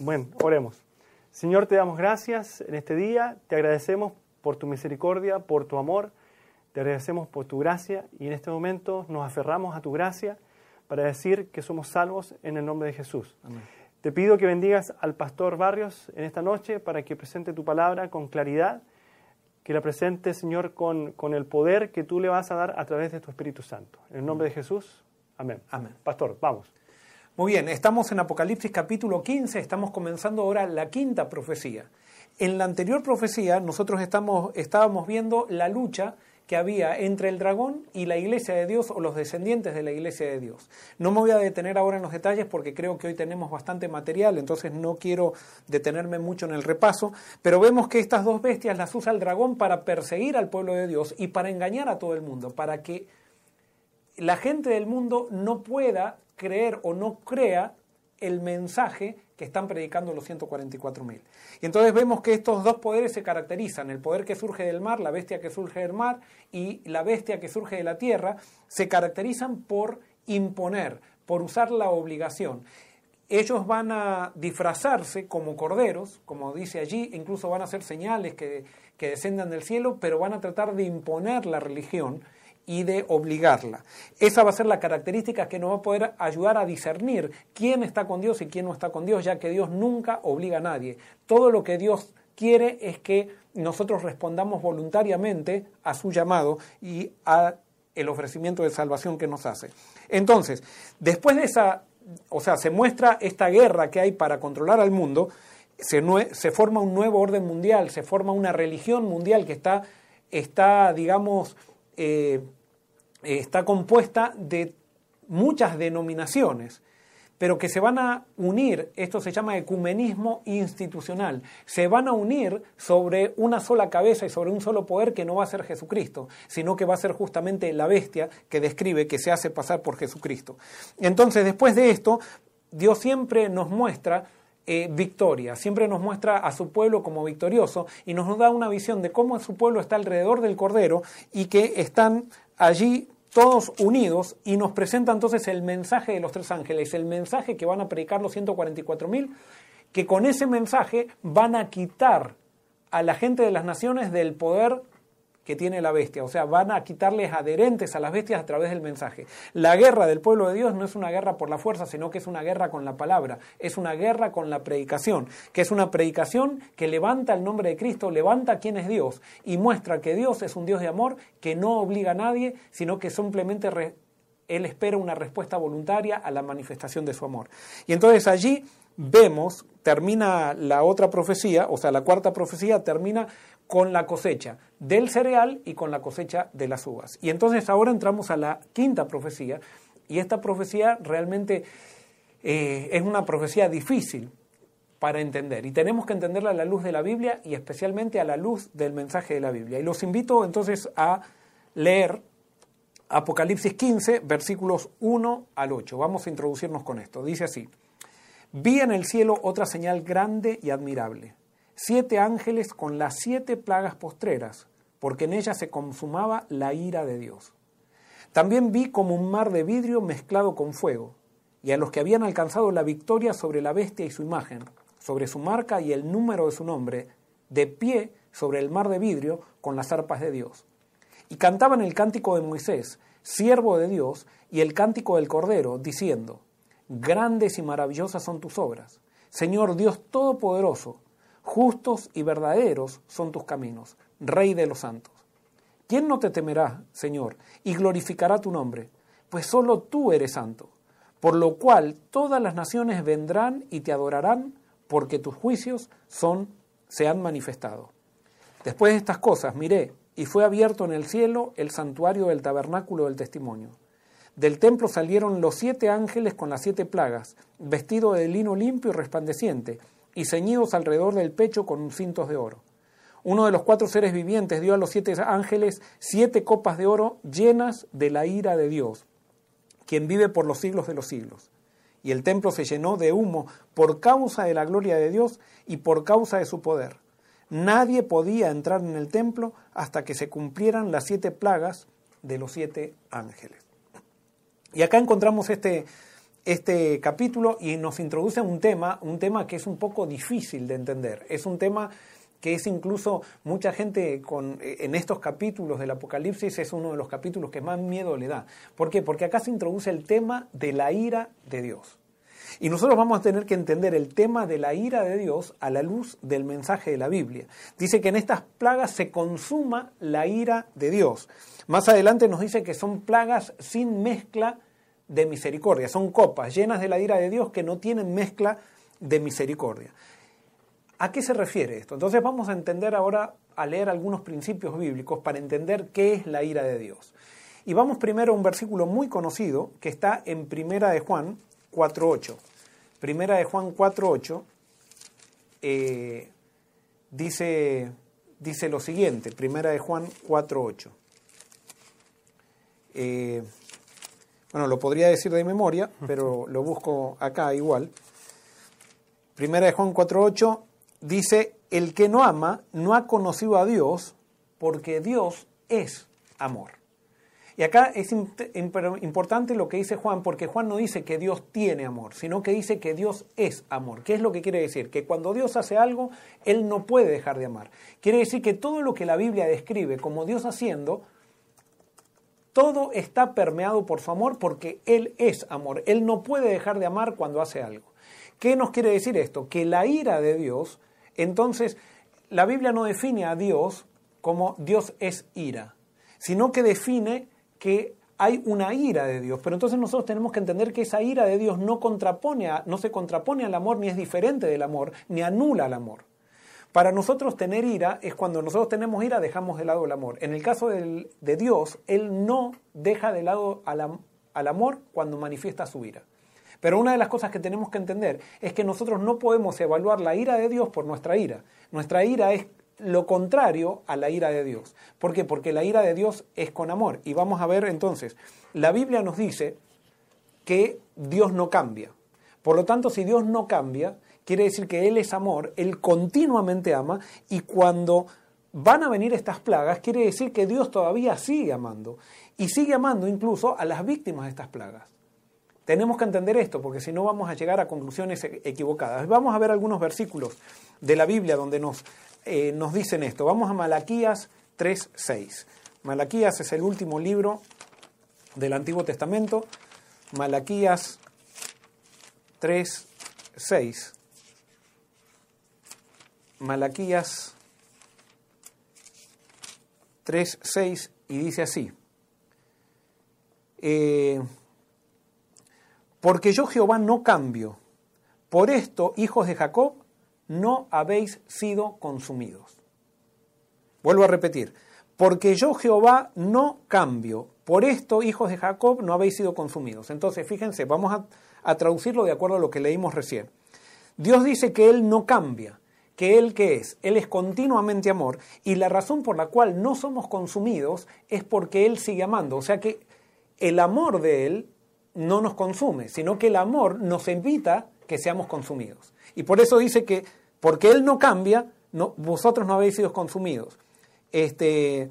Bueno, oremos. Señor, te damos gracias en este día, te agradecemos por tu misericordia, por tu amor, te agradecemos por tu gracia y en este momento nos aferramos a tu gracia para decir que somos salvos en el nombre de Jesús. Te pido que bendigas al pastor Barrios en esta noche para que presente tu palabra con claridad, que la presente, Señor, con, con el poder que tú le vas a dar a través de tu Espíritu Santo. En el nombre de Jesús, amén. Amén. Pastor, vamos. Muy bien, estamos en Apocalipsis capítulo 15, estamos comenzando ahora la quinta profecía. En la anterior profecía nosotros estábamos viendo la lucha que había entre el dragón y la iglesia de Dios o los descendientes de la iglesia de Dios. No me voy a detener ahora en los detalles porque creo que hoy tenemos bastante material, entonces no quiero detenerme mucho en el repaso, pero vemos que estas dos bestias las usa el dragón para perseguir al pueblo de Dios y para engañar a todo el mundo, para que la gente del mundo no pueda creer o no crea el mensaje que están predicando los 144.000. Y entonces vemos que estos dos poderes se caracterizan, el poder que surge del mar, la bestia que surge del mar y la bestia que surge de la tierra, se caracterizan por imponer, por usar la obligación. Ellos van a disfrazarse como corderos, como dice allí, incluso van a hacer señales que, que descendan del cielo, pero van a tratar de imponer la religión y de obligarla. Esa va a ser la característica que nos va a poder ayudar a discernir quién está con Dios y quién no está con Dios, ya que Dios nunca obliga a nadie. Todo lo que Dios quiere es que nosotros respondamos voluntariamente a su llamado y a el ofrecimiento de salvación que nos hace. Entonces, después de esa, o sea, se muestra esta guerra que hay para controlar al mundo, se, se forma un nuevo orden mundial, se forma una religión mundial que está, está digamos, eh, está compuesta de muchas denominaciones, pero que se van a unir, esto se llama ecumenismo institucional, se van a unir sobre una sola cabeza y sobre un solo poder que no va a ser Jesucristo, sino que va a ser justamente la bestia que describe que se hace pasar por Jesucristo. Entonces, después de esto, Dios siempre nos muestra eh, victoria, siempre nos muestra a su pueblo como victorioso y nos da una visión de cómo su pueblo está alrededor del Cordero y que están allí todos unidos y nos presenta entonces el mensaje de los tres ángeles, el mensaje que van a predicar los 144.000, que con ese mensaje van a quitar a la gente de las naciones del poder que tiene la bestia, o sea, van a quitarles adherentes a las bestias a través del mensaje. La guerra del pueblo de Dios no es una guerra por la fuerza, sino que es una guerra con la palabra, es una guerra con la predicación, que es una predicación que levanta el nombre de Cristo, levanta quién es Dios y muestra que Dios es un Dios de amor que no obliga a nadie, sino que simplemente Él espera una respuesta voluntaria a la manifestación de su amor. Y entonces allí vemos, termina la otra profecía, o sea, la cuarta profecía termina con la cosecha del cereal y con la cosecha de las uvas. Y entonces ahora entramos a la quinta profecía, y esta profecía realmente eh, es una profecía difícil para entender, y tenemos que entenderla a la luz de la Biblia y especialmente a la luz del mensaje de la Biblia. Y los invito entonces a leer Apocalipsis 15, versículos 1 al 8. Vamos a introducirnos con esto. Dice así, vi en el cielo otra señal grande y admirable siete ángeles con las siete plagas postreras, porque en ellas se consumaba la ira de Dios. También vi como un mar de vidrio mezclado con fuego, y a los que habían alcanzado la victoria sobre la bestia y su imagen, sobre su marca y el número de su nombre, de pie sobre el mar de vidrio con las arpas de Dios. Y cantaban el cántico de Moisés, siervo de Dios, y el cántico del Cordero, diciendo, Grandes y maravillosas son tus obras, Señor Dios Todopoderoso, Justos y verdaderos son tus caminos, Rey de los santos. ¿Quién no te temerá, Señor, y glorificará tu nombre? Pues solo tú eres santo, por lo cual todas las naciones vendrán y te adorarán, porque tus juicios son, se han manifestado. Después de estas cosas miré, y fue abierto en el cielo el santuario del tabernáculo del testimonio. Del templo salieron los siete ángeles con las siete plagas, vestidos de lino limpio y resplandeciente, y ceñidos alrededor del pecho con cintos de oro. Uno de los cuatro seres vivientes dio a los siete ángeles siete copas de oro llenas de la ira de Dios, quien vive por los siglos de los siglos. Y el templo se llenó de humo por causa de la gloria de Dios y por causa de su poder. Nadie podía entrar en el templo hasta que se cumplieran las siete plagas de los siete ángeles. Y acá encontramos este, este capítulo y nos introduce un tema, un tema que es un poco difícil de entender. Es un tema que es incluso mucha gente con, en estos capítulos del Apocalipsis es uno de los capítulos que más miedo le da. ¿Por qué? Porque acá se introduce el tema de la ira de Dios. Y nosotros vamos a tener que entender el tema de la ira de Dios a la luz del mensaje de la Biblia. Dice que en estas plagas se consuma la ira de Dios. Más adelante nos dice que son plagas sin mezcla de misericordia, son copas llenas de la ira de Dios que no tienen mezcla de misericordia. ¿A qué se refiere esto? Entonces vamos a entender ahora, a leer algunos principios bíblicos para entender qué es la ira de Dios. Y vamos primero a un versículo muy conocido que está en Primera de Juan 4.8. Primera de Juan 4.8 eh, dice, dice lo siguiente, Primera de Juan 4.8. Eh, bueno, lo podría decir de memoria, pero lo busco acá igual. Primera de Juan 4.8 dice, el que no ama no ha conocido a Dios porque Dios es amor. Y acá es importante lo que dice Juan, porque Juan no dice que Dios tiene amor, sino que dice que Dios es amor. ¿Qué es lo que quiere decir? Que cuando Dios hace algo, Él no puede dejar de amar. Quiere decir que todo lo que la Biblia describe como Dios haciendo, todo está permeado por su amor porque Él es amor. Él no puede dejar de amar cuando hace algo. ¿Qué nos quiere decir esto? Que la ira de Dios, entonces, la Biblia no define a Dios como Dios es ira, sino que define que hay una ira de Dios. Pero entonces nosotros tenemos que entender que esa ira de Dios no, contrapone no se contrapone al amor, ni es diferente del amor, ni anula el amor. Para nosotros tener ira es cuando nosotros tenemos ira dejamos de lado el amor. En el caso de Dios, Él no deja de lado al amor cuando manifiesta su ira. Pero una de las cosas que tenemos que entender es que nosotros no podemos evaluar la ira de Dios por nuestra ira. Nuestra ira es lo contrario a la ira de Dios. ¿Por qué? Porque la ira de Dios es con amor. Y vamos a ver entonces, la Biblia nos dice que Dios no cambia. Por lo tanto, si Dios no cambia, quiere decir que Él es amor, Él continuamente ama y cuando van a venir estas plagas, quiere decir que Dios todavía sigue amando y sigue amando incluso a las víctimas de estas plagas. Tenemos que entender esto porque si no vamos a llegar a conclusiones e-, equivocadas. Vamos a ver algunos versículos de la Biblia donde nos eh, nos dicen esto. Vamos a Malaquías 3.6. Malaquías es el último libro del Antiguo Testamento. Malaquías 3.6. Malaquías 3.6 y dice así. Eh, porque yo Jehová no cambio. Por esto, hijos de Jacob, no habéis sido consumidos. Vuelvo a repetir, porque yo Jehová no cambio. Por esto, hijos de Jacob, no habéis sido consumidos. Entonces, fíjense, vamos a, traducirlo de acuerdo a lo que leímos recién. Dios dice que Él no cambia, que Él qué es? Él es continuamente amor y la razón por la cual no somos consumidos es porque Él sigue amando. O sea que el amor de Él no nos consume, sino que el amor nos invita que seamos consumidos. Y por eso dice que porque Él no cambia, no, vosotros no habéis sido consumidos. Este,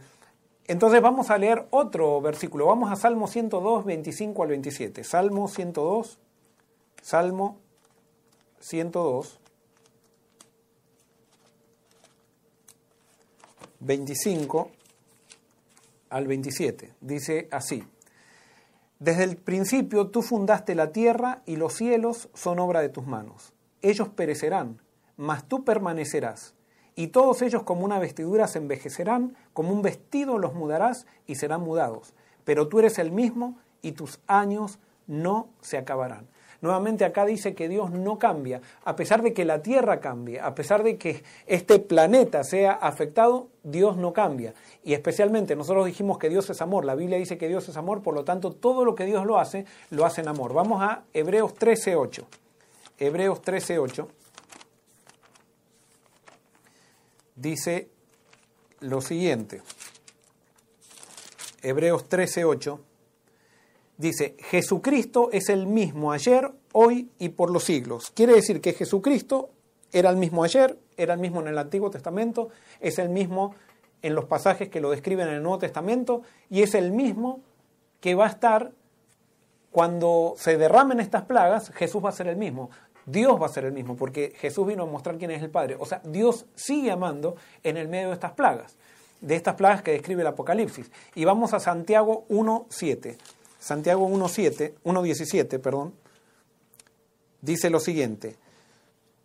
entonces vamos a leer otro versículo. Vamos a Salmo 102, 25 al 27. Salmo 102, Salmo 102, 25 al 27. Dice así. Desde el principio tú fundaste la tierra y los cielos son obra de tus manos. Ellos perecerán, mas tú permanecerás. Y todos ellos como una vestidura se envejecerán, como un vestido los mudarás y serán mudados. Pero tú eres el mismo y tus años no se acabarán. Nuevamente acá dice que Dios no cambia, a pesar de que la tierra cambie, a pesar de que este planeta sea afectado, Dios no cambia. Y especialmente nosotros dijimos que Dios es amor, la Biblia dice que Dios es amor, por lo tanto todo lo que Dios lo hace, lo hace en amor. Vamos a Hebreos 13.8. Hebreos 13.8 dice lo siguiente. Hebreos 13:8 dice, Jesucristo es el mismo ayer, hoy y por los siglos. Quiere decir que Jesucristo era el mismo ayer, era el mismo en el Antiguo Testamento, es el mismo en los pasajes que lo describen en el Nuevo Testamento y es el mismo que va a estar cuando se derramen estas plagas, Jesús va a ser el mismo. Dios va a ser el mismo, porque Jesús vino a mostrar quién es el Padre. O sea, Dios sigue amando en el medio de estas plagas, de estas plagas que describe el Apocalipsis. Y vamos a Santiago 1.7. Santiago 1.7, 1.17, perdón, dice lo siguiente.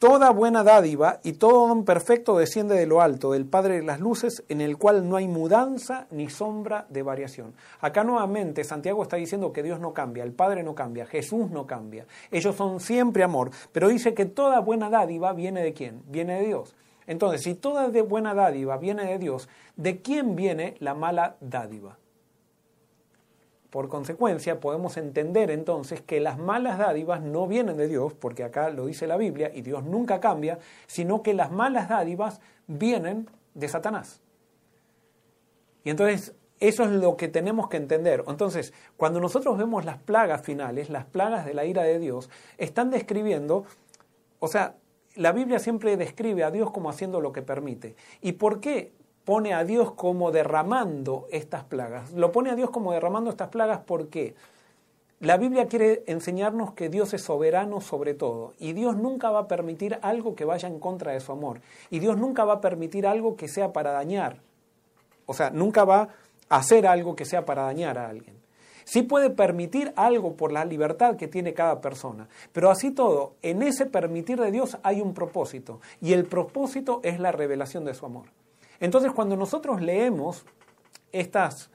Toda buena dádiva y todo don perfecto desciende de lo alto, del Padre de las Luces, en el cual no hay mudanza ni sombra de variación. Acá nuevamente Santiago está diciendo que Dios no cambia, el Padre no cambia, Jesús no cambia. Ellos son siempre amor, pero dice que toda buena dádiva viene de quién? Viene de Dios. Entonces, si toda buena dádiva viene de Dios, ¿de quién viene la mala dádiva? Por consecuencia, podemos entender entonces que las malas dádivas no vienen de Dios, porque acá lo dice la Biblia y Dios nunca cambia, sino que las malas dádivas vienen de Satanás. Y entonces eso es lo que tenemos que entender. Entonces, cuando nosotros vemos las plagas finales, las plagas de la ira de Dios, están describiendo, o sea, la Biblia siempre describe a Dios como haciendo lo que permite. ¿Y por qué pone a Dios como derramando estas plagas. Lo pone a Dios como derramando estas plagas porque la Biblia quiere enseñarnos que Dios es soberano sobre todo y Dios nunca va a permitir algo que vaya en contra de su amor y Dios nunca va a permitir algo que sea para dañar. O sea, nunca va a hacer algo que sea para dañar a alguien. Sí puede permitir algo por la libertad que tiene cada persona, pero así todo, en ese permitir de Dios hay un propósito y el propósito es la revelación de su amor. Entonces, cuando nosotros leemos estas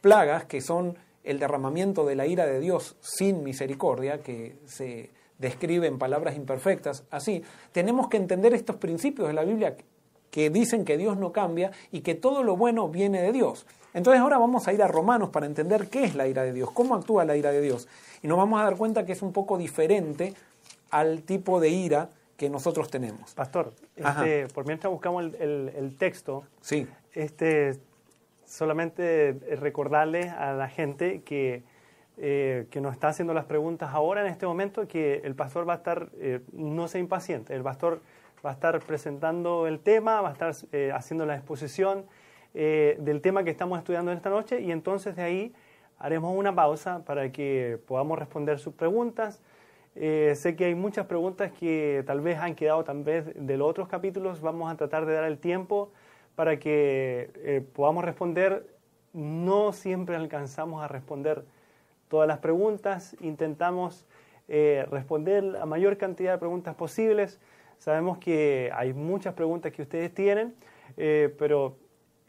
plagas que son el derramamiento de la ira de Dios sin misericordia, que se describe en palabras imperfectas, así, tenemos que entender estos principios de la Biblia que dicen que Dios no cambia y que todo lo bueno viene de Dios. Entonces ahora vamos a ir a Romanos para entender qué es la ira de Dios, cómo actúa la ira de Dios. Y nos vamos a dar cuenta que es un poco diferente al tipo de ira que nosotros tenemos. Pastor, este, por mientras buscamos el, texto, sí. este, solamente recordarle a la gente que, eh, que nos está haciendo las preguntas ahora en este momento que el pastor va a estar, eh, no se impaciente, el pastor va a estar presentando el tema, va a estar eh, haciendo la exposición del tema que estamos estudiando esta noche y entonces de ahí haremos una pausa para que podamos responder sus preguntas eh, sé que hay muchas preguntas que tal vez han quedado de los otros capítulos. Vamos a tratar de dar el tiempo para que eh, podamos responder. No siempre alcanzamos a responder todas las preguntas. Intentamos eh, responder la mayor cantidad de preguntas posibles. Sabemos que hay muchas preguntas que ustedes tienen, pero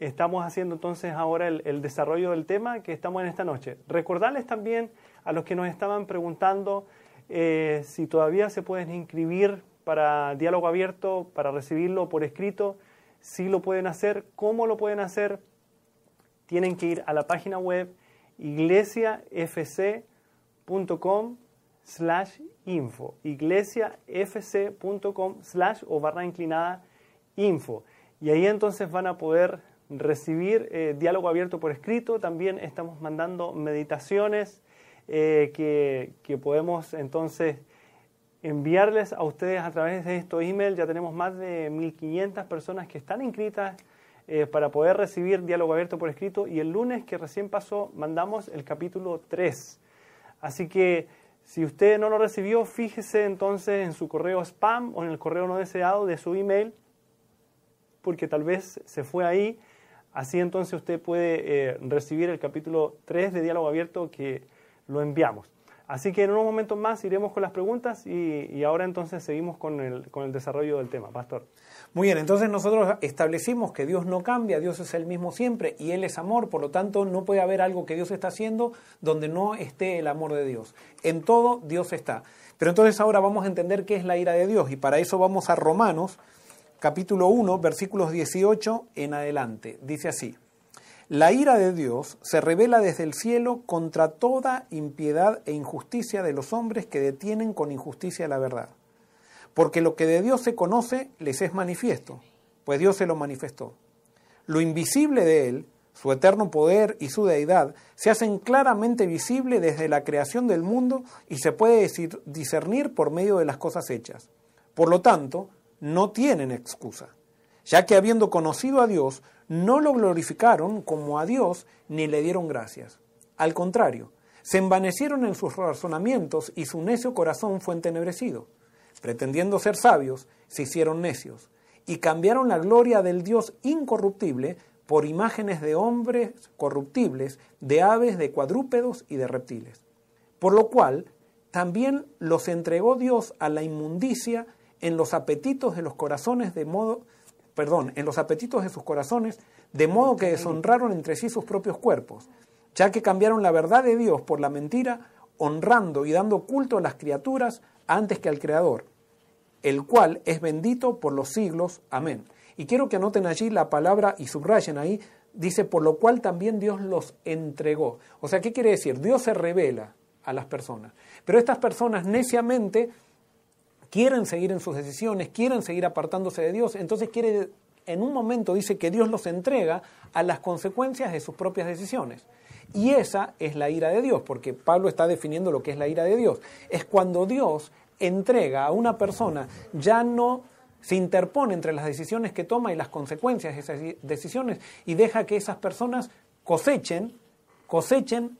estamos haciendo entonces ahora el desarrollo del tema que estamos en esta noche. Recordarles también a los que nos estaban preguntando eh, si todavía se pueden inscribir para diálogo abierto, para recibirlo por escrito, si lo pueden hacer, cómo lo pueden hacer, tienen que ir a la página web iglesiafc.com slash info, iglesiafc.com slash o barra inclinada info. Y ahí entonces van a poder recibir eh, diálogo abierto por escrito. También estamos mandando meditaciones eh, que, podemos entonces enviarles a ustedes a través de estos emails. Ya tenemos más de 1.500 personas que están inscritas eh, para poder recibir diálogo abierto por escrito y el lunes que recién pasó mandamos el capítulo 3. Así que si usted no lo recibió, fíjese entonces en su correo spam o en el correo no deseado de su email, porque tal vez se fue ahí. Así entonces usted puede eh, recibir el capítulo 3 de diálogo abierto que lo enviamos. Así que en unos momentos más iremos con las preguntas y, ahora entonces seguimos con el, con el desarrollo del tema. Pastor. Muy bien, entonces nosotros establecimos que Dios no cambia, Dios es el mismo siempre y Él es amor, por lo tanto no puede haber algo que Dios está haciendo donde no esté el amor de Dios. En todo Dios está. Pero entonces ahora vamos a entender qué es la ira de Dios y para eso vamos a Romanos capítulo 1 versículos 18 en adelante. Dice así. La ira de Dios se revela desde el cielo contra toda impiedad e injusticia de los hombres que detienen con injusticia la verdad. Porque lo que de Dios se conoce les es manifiesto, pues Dios se lo manifestó. Lo invisible de Él, su eterno poder y su deidad, se hacen claramente visible desde la creación del mundo y se puede discernir por medio de las cosas hechas. Por lo tanto, no tienen excusa, ya que habiendo conocido a Dios, no lo glorificaron como a Dios ni le dieron gracias. Al contrario, Se envanecieron en sus razonamientos y su necio corazón fue entenebrecido. Pretendiendo ser sabios, se hicieron necios y cambiaron la gloria del Dios incorruptible por imágenes de hombres corruptibles, de aves, de cuadrúpedos y de reptiles. Por lo cual, también los entregó Dios a la inmundicia en los apetitos de los corazones de modo perdón, en los apetitos de sus corazones, de modo que deshonraron entre sí sus propios cuerpos, ya que cambiaron la verdad de Dios por la mentira, honrando y dando culto a las criaturas antes que al Creador, el cual es bendito por los siglos. Amén. Y quiero que anoten allí la palabra y subrayen ahí, dice, por lo cual también Dios los entregó. O sea, ¿qué quiere decir? Dios se revela a las personas. Pero estas personas neciamente quieren seguir en sus decisiones, quieren seguir apartándose de Dios, entonces quiere, en un momento dice que Dios los entrega a las consecuencias de sus propias decisiones. Y esa es la ira de Dios, porque Pablo está definiendo lo que es la ira de Dios. Es cuando Dios entrega a una persona, ya no se interpone entre las decisiones que toma y las consecuencias de esas decisiones y deja que esas personas cosechen, cosechen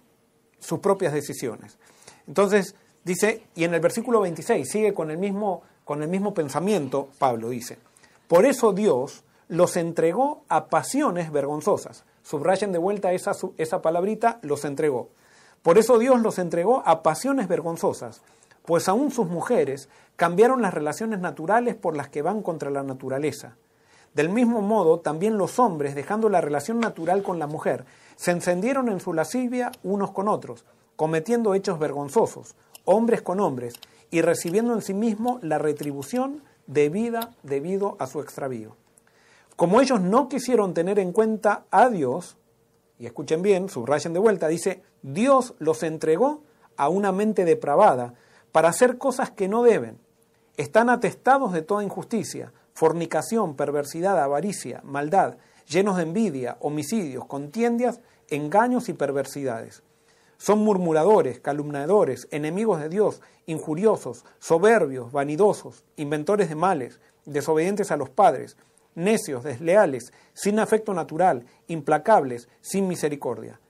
sus propias decisiones. Entonces, Dice, y en el versículo 26 sigue con el mismo, con el mismo pensamiento, Pablo dice, por eso Dios los entregó a pasiones vergonzosas. Subrayen de vuelta esa, esa palabrita, los entregó. Por eso Dios los entregó a pasiones vergonzosas, pues aún sus mujeres cambiaron las relaciones naturales por las que van contra la naturaleza. Del mismo modo, también los hombres, dejando la relación natural con la mujer, se encendieron en su lascivia unos con otros, cometiendo hechos vergonzosos, hombres con hombres, y recibiendo en sí mismo la retribución debida debido a su extravío. Como ellos no quisieron tener en cuenta a Dios, y escuchen bien, subrayen de vuelta, dice, Dios los entregó a una mente depravada para hacer cosas que no deben. Están atestados de toda injusticia, fornicación, perversidad, avaricia, maldad, llenos de envidia, homicidios, contiendas, engaños y perversidades son murmuradores, calumniadores, enemigos de Dios, injuriosos, soberbios, vanidosos, inventores de males, desobedientes a los padres, necios, desleales, sin afecto natural, implacables, sin misericordia.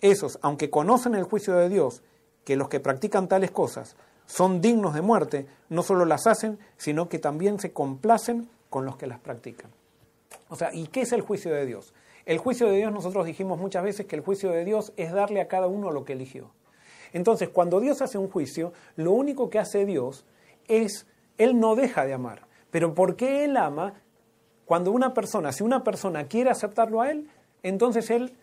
Esos, aunque conocen el juicio de Dios, que los que practican tales cosas son dignos de muerte, no solo las hacen, sino que también se complacen con los que las practican. O sea, ¿y qué es el juicio de Dios? El juicio de Dios, nosotros dijimos muchas veces que el juicio de Dios es darle a cada uno lo que eligió. Entonces, cuando Dios hace un juicio, lo único que hace Dios es, Él no deja de amar. Pero ¿por qué Él ama? Cuando una persona, si una persona quiere aceptarlo a Él, entonces Él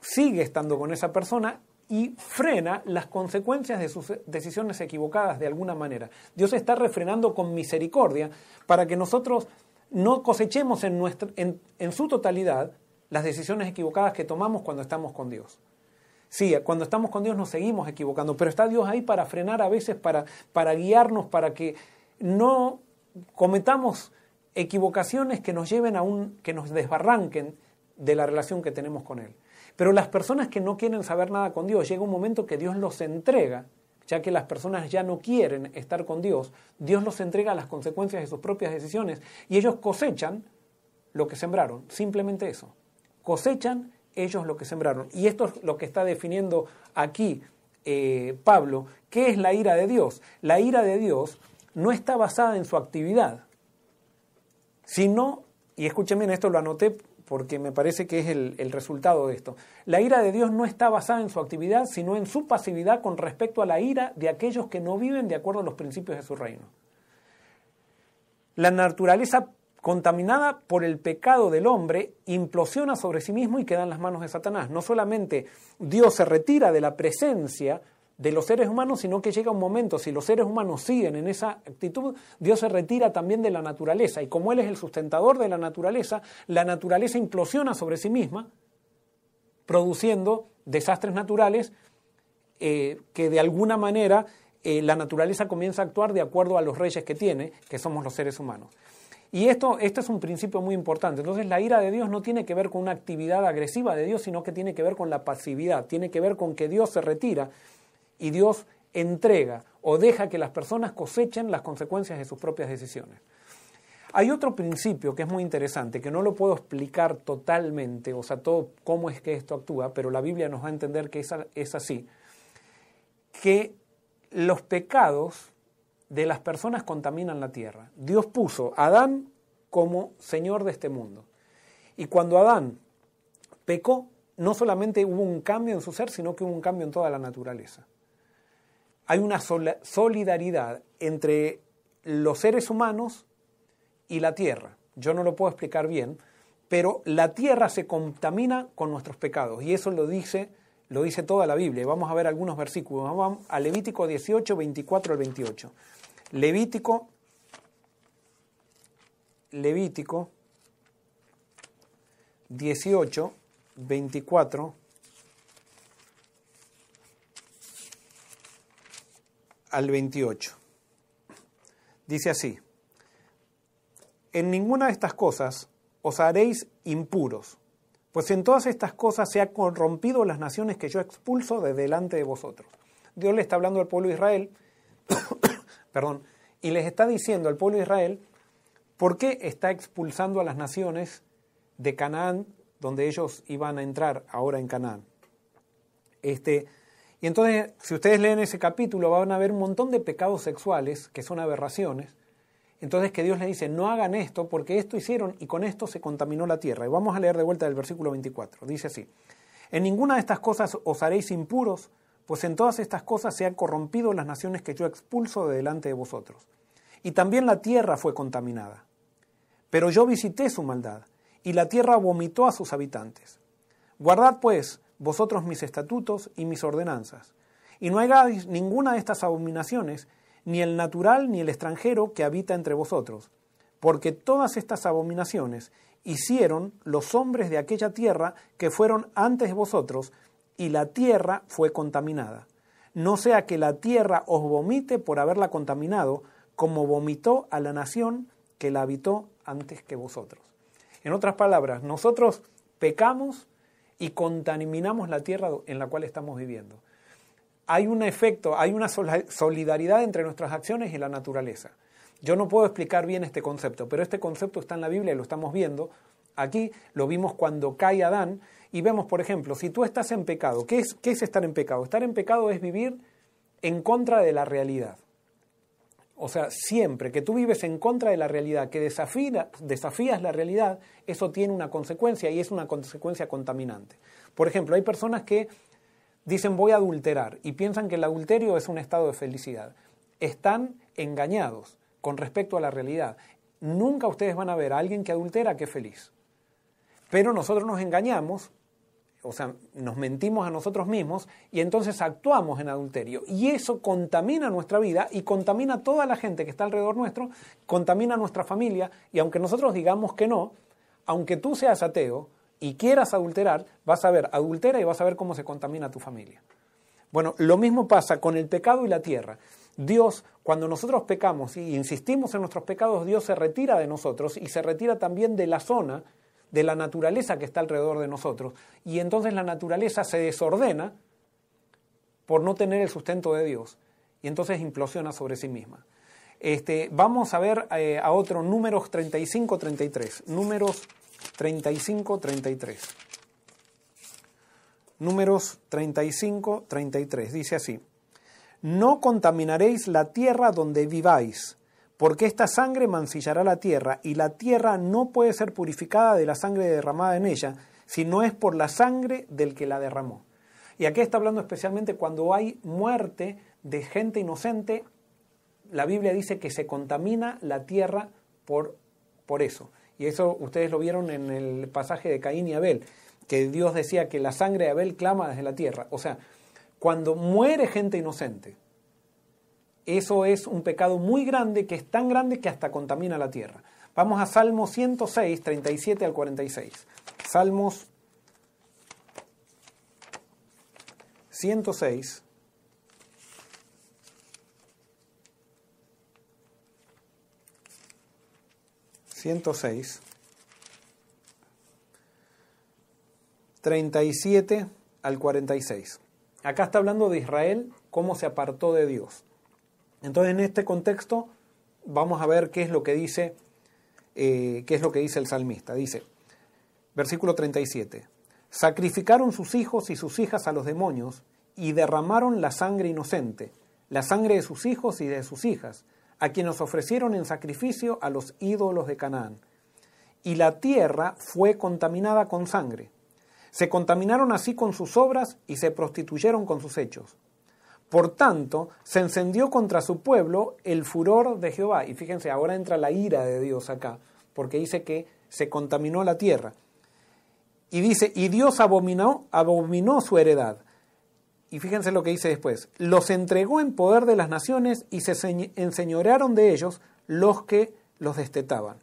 sigue estando con esa persona y frena las consecuencias de sus decisiones equivocadas de alguna manera. Dios está refrenando con misericordia para que nosotros no cosechemos en, nuestra, en su totalidad las decisiones equivocadas que tomamos cuando estamos con Dios. Sí, cuando estamos con Dios nos seguimos equivocando, pero está Dios ahí para frenar a veces, para, para guiarnos, para que no cometamos equivocaciones que nos lleven a un, que nos desbarranquen de la relación que tenemos con Él. Pero las personas que no quieren saber nada con Dios, llega un momento que Dios los entrega, ya que las personas ya no quieren estar con Dios, Dios los entrega las consecuencias de sus propias decisiones y ellos cosechan lo que sembraron, simplemente eso cosechan ellos lo que sembraron. Y esto es lo que está definiendo aquí eh, Pablo, ¿qué es la ira de Dios? La ira de Dios no está basada en su actividad, sino, y escúchenme, esto lo anoté porque me parece que es el, el, resultado de esto. La ira de Dios no está basada en su actividad, sino en su pasividad con respecto a la ira de aquellos que no viven de acuerdo a los principios de su reino. La naturaleza contaminada por el pecado del hombre, implosiona sobre sí mismo y queda en las manos de Satanás. No solamente Dios se retira de la presencia de los seres humanos, sino que llega un momento, si los seres humanos siguen en esa actitud, Dios se retira también de la naturaleza. Y como Él es el sustentador de la naturaleza, la naturaleza implosiona sobre sí misma, produciendo desastres naturales eh, que de alguna manera eh, la naturaleza comienza a actuar de acuerdo a los reyes que tiene, que somos los seres humanos. Y esto, es un principio muy importante. Entonces la ira de Dios no tiene que ver con una actividad agresiva de Dios, sino que tiene que ver con la pasividad, tiene que ver con que Dios se retira y Dios entrega o deja que las personas cosechen las consecuencias de sus propias decisiones. Hay otro principio que es muy interesante, que no lo puedo explicar totalmente, o sea, todo cómo es que esto actúa, pero la Biblia nos va a entender que es así. que los pecados de las personas contaminan la tierra. Dios puso a Adán como Señor de este mundo. Y cuando Adán pecó, no solamente hubo un cambio en su ser, sino que hubo un cambio en toda la naturaleza. Hay una solidaridad entre los seres humanos y la tierra. Yo no lo puedo explicar bien, pero la tierra se contamina con nuestros pecados y eso lo dice, lo dice toda la Biblia. Vamos a ver algunos versículos. Vamos a Levítico 18, 24 al 28. Levítico, Levítico 18, 24 al 28. Dice así, en ninguna de estas cosas os haréis impuros, pues en todas estas cosas se han corrompido las naciones que yo expulso de delante de vosotros. Dios le está hablando al pueblo de Israel, perdón, y les está diciendo al pueblo de Israel por qué está expulsando a las naciones de Canaán, donde ellos iban a entrar ahora en Canaán. Este, y entonces, si ustedes leen ese capítulo, van a ver un montón de pecados sexuales, que son aberraciones, entonces que Dios le dice, no hagan esto porque esto hicieron y con esto se contaminó la tierra. Y vamos a leer de vuelta del versículo 24. Dice así, en ninguna de estas cosas os haréis impuros, pues en todas estas cosas se han corrompido las naciones que yo expulso de delante de vosotros. Y también la tierra fue contaminada. Pero yo visité su maldad, y la tierra vomitó a sus habitantes. Guardad pues vosotros mis estatutos y mis ordenanzas, y no hagáis ninguna de estas abominaciones, ni el natural ni el extranjero que habita entre vosotros, porque todas estas abominaciones hicieron los hombres de aquella tierra que fueron antes de vosotros, y la tierra fue contaminada. No sea que la tierra os vomite por haberla contaminado, como vomitó a la nación que la habitó antes que vosotros. En otras palabras, nosotros pecamos y contaminamos la tierra en la cual estamos viviendo hay un efecto, hay una solidaridad entre nuestras acciones y la naturaleza. Yo no puedo explicar bien este concepto, pero este concepto está en la Biblia y lo estamos viendo. Aquí lo vimos cuando cae Adán y vemos, por ejemplo, si tú estás en pecado, ¿qué es, qué es estar en pecado? Estar en pecado es vivir en contra de la realidad. O sea, siempre que tú vives en contra de la realidad, que desafías la realidad, eso tiene una consecuencia y es una consecuencia contaminante. Por ejemplo, hay personas que dicen voy a adulterar y piensan que el adulterio es un estado de felicidad. Están engañados con respecto a la realidad. Nunca ustedes van a ver a alguien que adultera que es feliz. Pero nosotros nos engañamos, o sea, nos mentimos a nosotros mismos y entonces actuamos en adulterio. Y eso contamina nuestra vida y contamina a toda la gente que está alrededor nuestro, contamina a nuestra familia y aunque nosotros digamos que no, aunque tú seas ateo, y quieras adulterar, vas a ver, adultera y vas a ver cómo se contamina tu familia. Bueno, lo mismo pasa con el pecado y la tierra. Dios, cuando nosotros pecamos y insistimos en nuestros pecados, Dios se retira de nosotros y se retira también de la zona, de la naturaleza que está alrededor de nosotros. Y entonces la naturaleza se desordena por no tener el sustento de Dios. Y entonces implosiona sobre sí misma. Este, vamos a ver eh, a otro, números 35-33. Números 35-33. Números 35-33. Dice así. No contaminaréis la tierra donde viváis, porque esta sangre mancillará la tierra, y la tierra no puede ser purificada de la sangre derramada en ella, si no es por la sangre del que la derramó. Y aquí está hablando especialmente cuando hay muerte de gente inocente, la Biblia dice que se contamina la tierra por, por eso. Y eso ustedes lo vieron en el pasaje de Caín y Abel, que Dios decía que la sangre de Abel clama desde la tierra. O sea, cuando muere gente inocente, eso es un pecado muy grande, que es tan grande que hasta contamina la tierra. Vamos a Salmo 106, 37 al 46. Salmos 106, 106, 37 al 46. Acá está hablando de Israel, cómo se apartó de Dios. Entonces, en este contexto, vamos a ver qué es lo que dice, eh, qué es lo que dice el salmista. Dice, versículo 37, sacrificaron sus hijos y sus hijas a los demonios y derramaron la sangre inocente, la sangre de sus hijos y de sus hijas, a quienes ofrecieron en sacrificio a los ídolos de Canaán. Y la tierra fue contaminada con sangre. Se contaminaron así con sus obras y se prostituyeron con sus hechos. Por tanto, se encendió contra su pueblo el furor de Jehová. Y fíjense, ahora entra la ira de Dios acá, porque dice que se contaminó la tierra. Y dice, y Dios abominó, abominó su heredad. Y fíjense lo que dice después, los entregó en poder de las naciones y se enseñorearon de ellos los que los destetaban.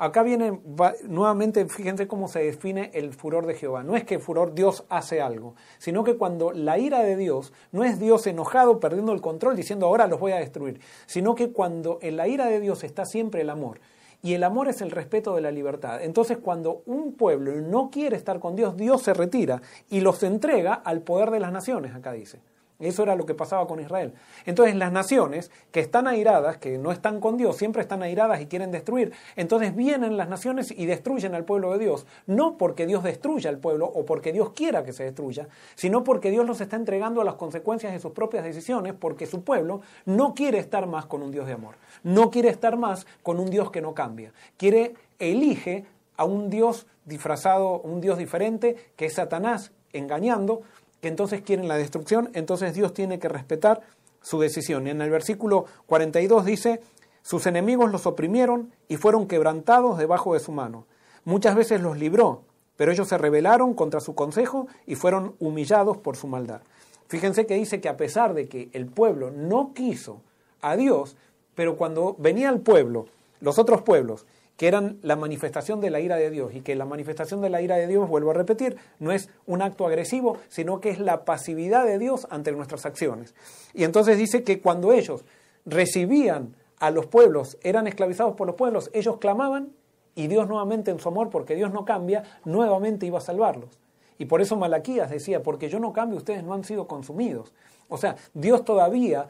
Acá viene nuevamente, fíjense cómo se define el furor de Jehová. No es que el furor Dios hace algo, sino que cuando la ira de Dios no es Dios enojado, perdiendo el control, diciendo ahora los voy a destruir, sino que cuando en la ira de Dios está siempre el amor. Y el amor es el respeto de la libertad. Entonces cuando un pueblo no quiere estar con Dios, Dios se retira y los entrega al poder de las naciones, acá dice. Eso era lo que pasaba con Israel. Entonces las naciones que están airadas, que no están con Dios, siempre están airadas y quieren destruir. Entonces vienen las naciones y destruyen al pueblo de Dios. No porque Dios destruya al pueblo o porque Dios quiera que se destruya, sino porque Dios los está entregando a las consecuencias de sus propias decisiones, porque su pueblo no quiere estar más con un Dios de amor. No quiere estar más con un Dios que no cambia. Quiere, elige a un Dios disfrazado, un Dios diferente, que es Satanás, engañando, que entonces quieren la destrucción, entonces Dios tiene que respetar su decisión. En el versículo 42 dice, sus enemigos los oprimieron y fueron quebrantados debajo de su mano. Muchas veces los libró, pero ellos se rebelaron contra su consejo y fueron humillados por su maldad. Fíjense que dice que a pesar de que el pueblo no quiso a Dios, pero cuando venía el pueblo, los otros pueblos, que eran la manifestación de la ira de Dios y que la manifestación de la ira de Dios, vuelvo a repetir, no es un acto agresivo, sino que es la pasividad de Dios ante nuestras acciones. Y entonces dice que cuando ellos recibían a los pueblos, eran esclavizados por los pueblos, ellos clamaban y Dios nuevamente en su amor, porque Dios no cambia, nuevamente iba a salvarlos. Y por eso Malaquías decía, porque yo no cambio, ustedes no han sido consumidos. O sea, Dios todavía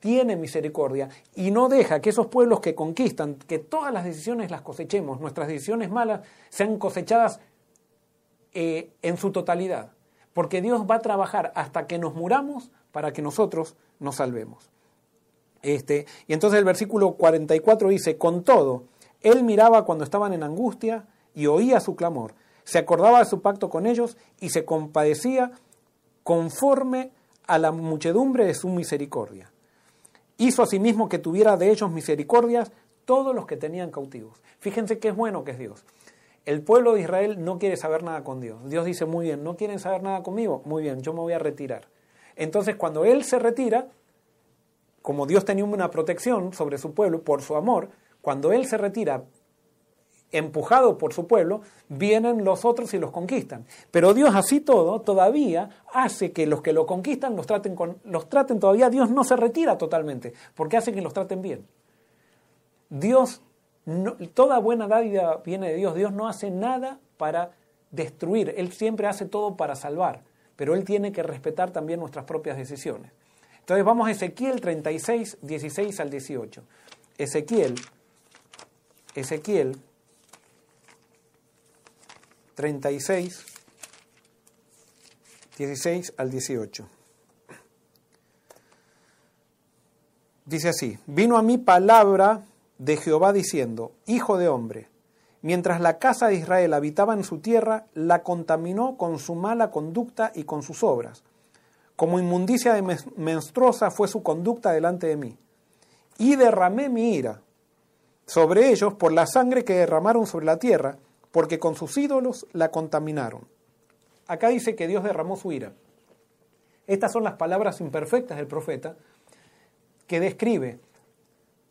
tiene misericordia y no deja que esos pueblos que conquistan, que todas las decisiones las cosechemos, nuestras decisiones malas sean cosechadas eh, en su totalidad. Porque Dios va a trabajar hasta que nos muramos para que nosotros nos salvemos. Este, y entonces el versículo 44 dice, con todo, él miraba cuando estaban en angustia y oía su clamor, se acordaba de su pacto con ellos y se compadecía conforme a la muchedumbre de su misericordia hizo asimismo que tuviera de ellos misericordias todos los que tenían cautivos. Fíjense qué es bueno que es Dios. El pueblo de Israel no quiere saber nada con Dios. Dios dice, muy bien, ¿no quieren saber nada conmigo? Muy bien, yo me voy a retirar. Entonces cuando Él se retira, como Dios tenía una protección sobre su pueblo por su amor, cuando Él se retira empujado por su pueblo, vienen los otros y los conquistan. Pero Dios así todo todavía hace que los que lo conquistan los traten, con, los traten todavía, Dios no se retira totalmente, porque hace que los traten bien. Dios, toda buena dádiva viene de Dios, Dios no hace nada para destruir, Él siempre hace todo para salvar, pero Él tiene que respetar también nuestras propias decisiones. Entonces vamos a Ezequiel 36, 16 al 18. Ezequiel, Ezequiel 36, 16 al 18. Dice así, vino a mí palabra de Jehová diciendo, Hijo de hombre, mientras la casa de Israel habitaba en su tierra, la contaminó con su mala conducta y con sus obras. Como inmundicia menstruosa fue su conducta delante de mí. Y derramé mi ira sobre ellos por la sangre que derramaron sobre la tierra, porque con sus ídolos la contaminaron. Acá dice que Dios derramó su ira. Estas son las palabras imperfectas del profeta que describe,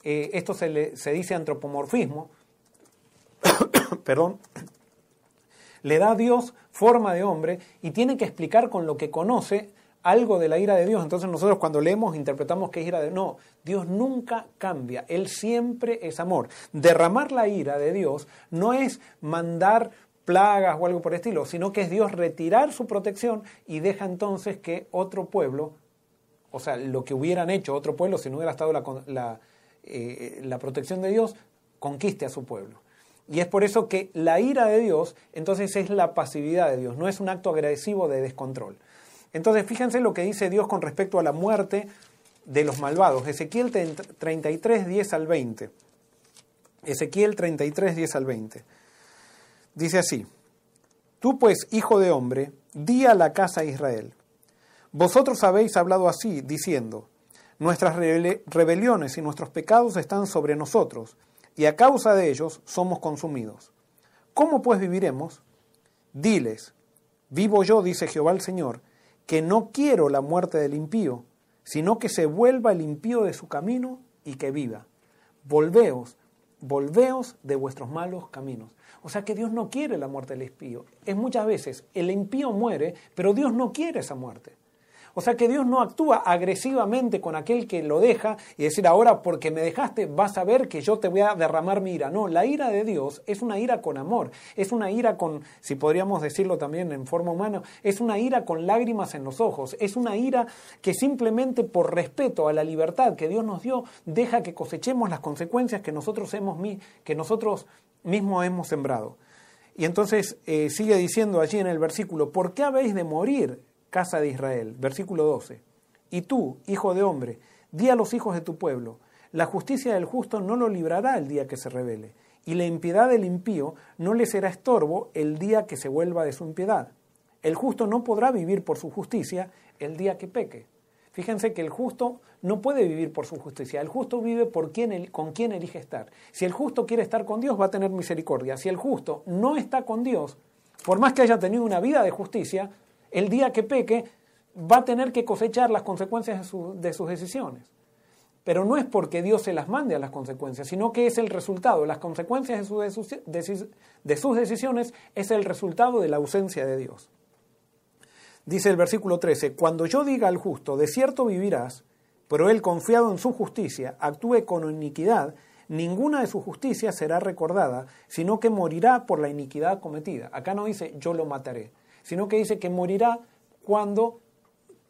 eh, esto se, le, se dice antropomorfismo, perdón, le da a Dios forma de hombre y tiene que explicar con lo que conoce algo de la ira de Dios. Entonces nosotros cuando leemos interpretamos que es ira de No, Dios nunca cambia, Él siempre es amor. Derramar la ira de Dios no es mandar plagas o algo por el estilo, sino que es Dios retirar su protección y deja entonces que otro pueblo, o sea, lo que hubieran hecho otro pueblo si no hubiera estado la, la, eh, la protección de Dios, conquiste a su pueblo. Y es por eso que la ira de Dios entonces es la pasividad de Dios, no es un acto agresivo de descontrol. Entonces fíjense lo que dice Dios con respecto a la muerte de los malvados. Ezequiel 33, 10 al 20. Ezequiel 33, 10 al 20. Dice así, Tú pues, hijo de hombre, di a la casa de Israel, vosotros habéis hablado así, diciendo, Nuestras rebeliones y nuestros pecados están sobre nosotros, y a causa de ellos somos consumidos. ¿Cómo pues viviremos? Diles, vivo yo, dice Jehová el Señor, que no quiero la muerte del impío, sino que se vuelva el impío de su camino y que viva. Volveos, volveos de vuestros malos caminos. O sea que Dios no quiere la muerte del impío. Es muchas veces el impío muere, pero Dios no quiere esa muerte. O sea que Dios no actúa agresivamente con aquel que lo deja y decir ahora porque me dejaste vas a ver que yo te voy a derramar mi ira. No, la ira de Dios es una ira con amor, es una ira con, si podríamos decirlo también en forma humana, es una ira con lágrimas en los ojos, es una ira que simplemente por respeto a la libertad que Dios nos dio deja que cosechemos las consecuencias que nosotros, hemos, que nosotros mismos hemos sembrado. Y entonces eh, sigue diciendo allí en el versículo, ¿por qué habéis de morir casa de Israel. Versículo 12. Y tú, hijo de hombre, di a los hijos de tu pueblo, la justicia del justo no lo librará el día que se revele, y la impiedad del impío no le será estorbo el día que se vuelva de su impiedad. El justo no podrá vivir por su justicia el día que peque. Fíjense que el justo no puede vivir por su justicia. El justo vive por quien, con quien elige estar. Si el justo quiere estar con Dios, va a tener misericordia. Si el justo no está con Dios, por más que haya tenido una vida de justicia, el día que peque va a tener que cosechar las consecuencias de, sus decisiones. Pero no es porque Dios se las mande a las consecuencias, sino que es el resultado. Las consecuencias de, sus, de sus decisiones es el resultado de la ausencia de Dios. Dice el versículo 13, cuando yo diga al justo, de cierto vivirás, pero él confiado en su justicia actúe con iniquidad, ninguna de sus justicias será recordada, sino que morirá por la iniquidad cometida. Acá no dice yo lo mataré, sino que dice que morirá cuando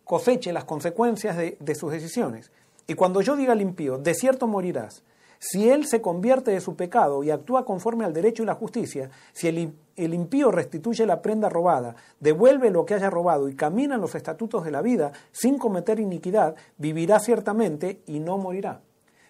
coseche las consecuencias de, sus decisiones. Y cuando yo diga al impío, de cierto morirás, si él se convierte de su pecado y actúa conforme al derecho y la justicia, si el, el, impío restituye la prenda robada, devuelve lo que haya robado y camina en los estatutos de la vida sin cometer iniquidad, vivirá ciertamente y no morirá.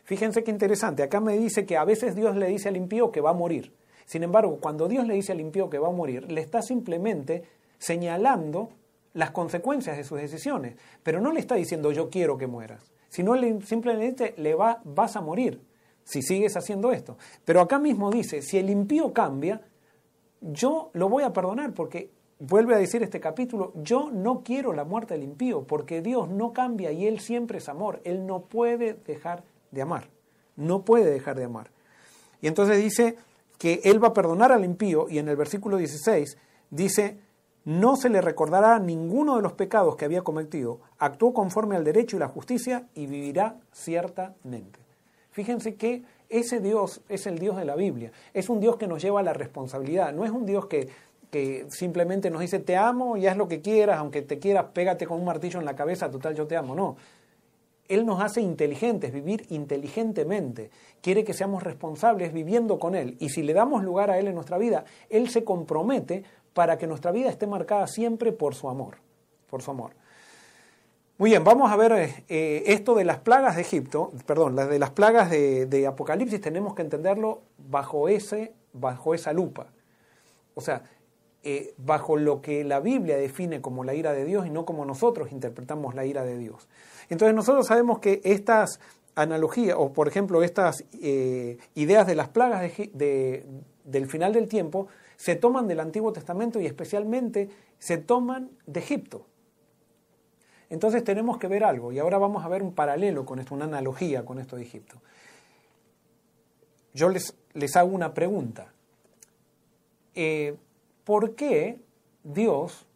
Fíjense qué interesante, acá me dice que a veces Dios le dice al impío que va a morir. Sin embargo, cuando Dios le dice al impío que va a morir, le está simplemente señalando las consecuencias de sus decisiones, pero no le está diciendo yo quiero que mueras, sino le, simplemente le va, vas a morir si sigues haciendo esto. Pero acá mismo dice, si el impío cambia, yo lo voy a perdonar porque vuelve a decir este capítulo, yo no quiero la muerte del impío porque Dios no cambia y Él siempre es amor, Él no puede dejar de amar, no puede dejar de amar. Y entonces dice que Él va a perdonar al impío y en el versículo 16 dice, no se le recordará ninguno de los pecados que había cometido, actuó conforme al derecho y la justicia y vivirá ciertamente. Fíjense que ese Dios es el Dios de la Biblia, es un Dios que nos lleva a la responsabilidad, no es un Dios que, que simplemente nos dice te amo y haz lo que quieras, aunque te quieras pégate con un martillo en la cabeza, total yo te amo, no. Él nos hace inteligentes, vivir inteligentemente. Quiere que seamos responsables viviendo con Él. Y si le damos lugar a Él en nuestra vida, Él se compromete para que nuestra vida esté marcada siempre por su amor, por su amor. Muy bien, vamos a ver eh, esto de las plagas de Egipto, perdón, las de las plagas de, Apocalipsis tenemos que entenderlo bajo, ese, bajo esa lupa. O sea, eh, bajo lo que la Biblia define como la ira de Dios y no como nosotros interpretamos la ira de Dios. Entonces nosotros sabemos que estas analogías, o por ejemplo estas eh, ideas de las plagas del final del tiempo, se toman del Antiguo Testamento y especialmente se toman de Egipto. Entonces tenemos que ver algo, y ahora vamos a ver un paralelo con esto, una analogía con esto de Egipto. Yo les, les hago una pregunta. Eh, ¿Por qué Dios,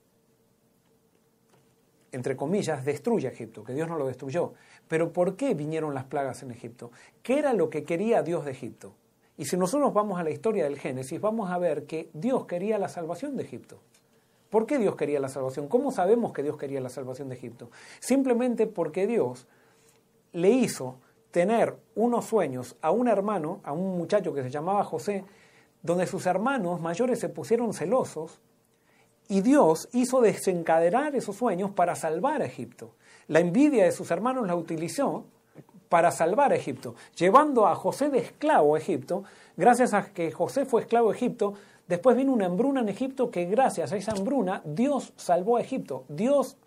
entre comillas, destruye a Egipto? Que Dios no lo destruyó. Pero ¿por qué vinieron las plagas en Egipto? ¿Qué era lo que quería Dios de Egipto? Y si nosotros vamos a la historia del Génesis, vamos a ver que Dios quería la salvación de Egipto. ¿Por qué Dios quería la salvación? ¿Cómo sabemos que Dios quería la salvación de Egipto? Simplemente porque Dios le hizo tener unos sueños a un hermano, a un muchacho que se llamaba José, donde sus hermanos mayores se pusieron celosos Y Dios hizo desencadenar esos sueños para salvar a Egipto. La envidia de sus hermanos la utilizó para salvar a Egipto, llevando a José de esclavo a Egipto. Gracias a que José fue esclavo a Egipto, después vino una hambruna en Egipto que gracias a esa hambruna Dios salvó a Egipto. Dios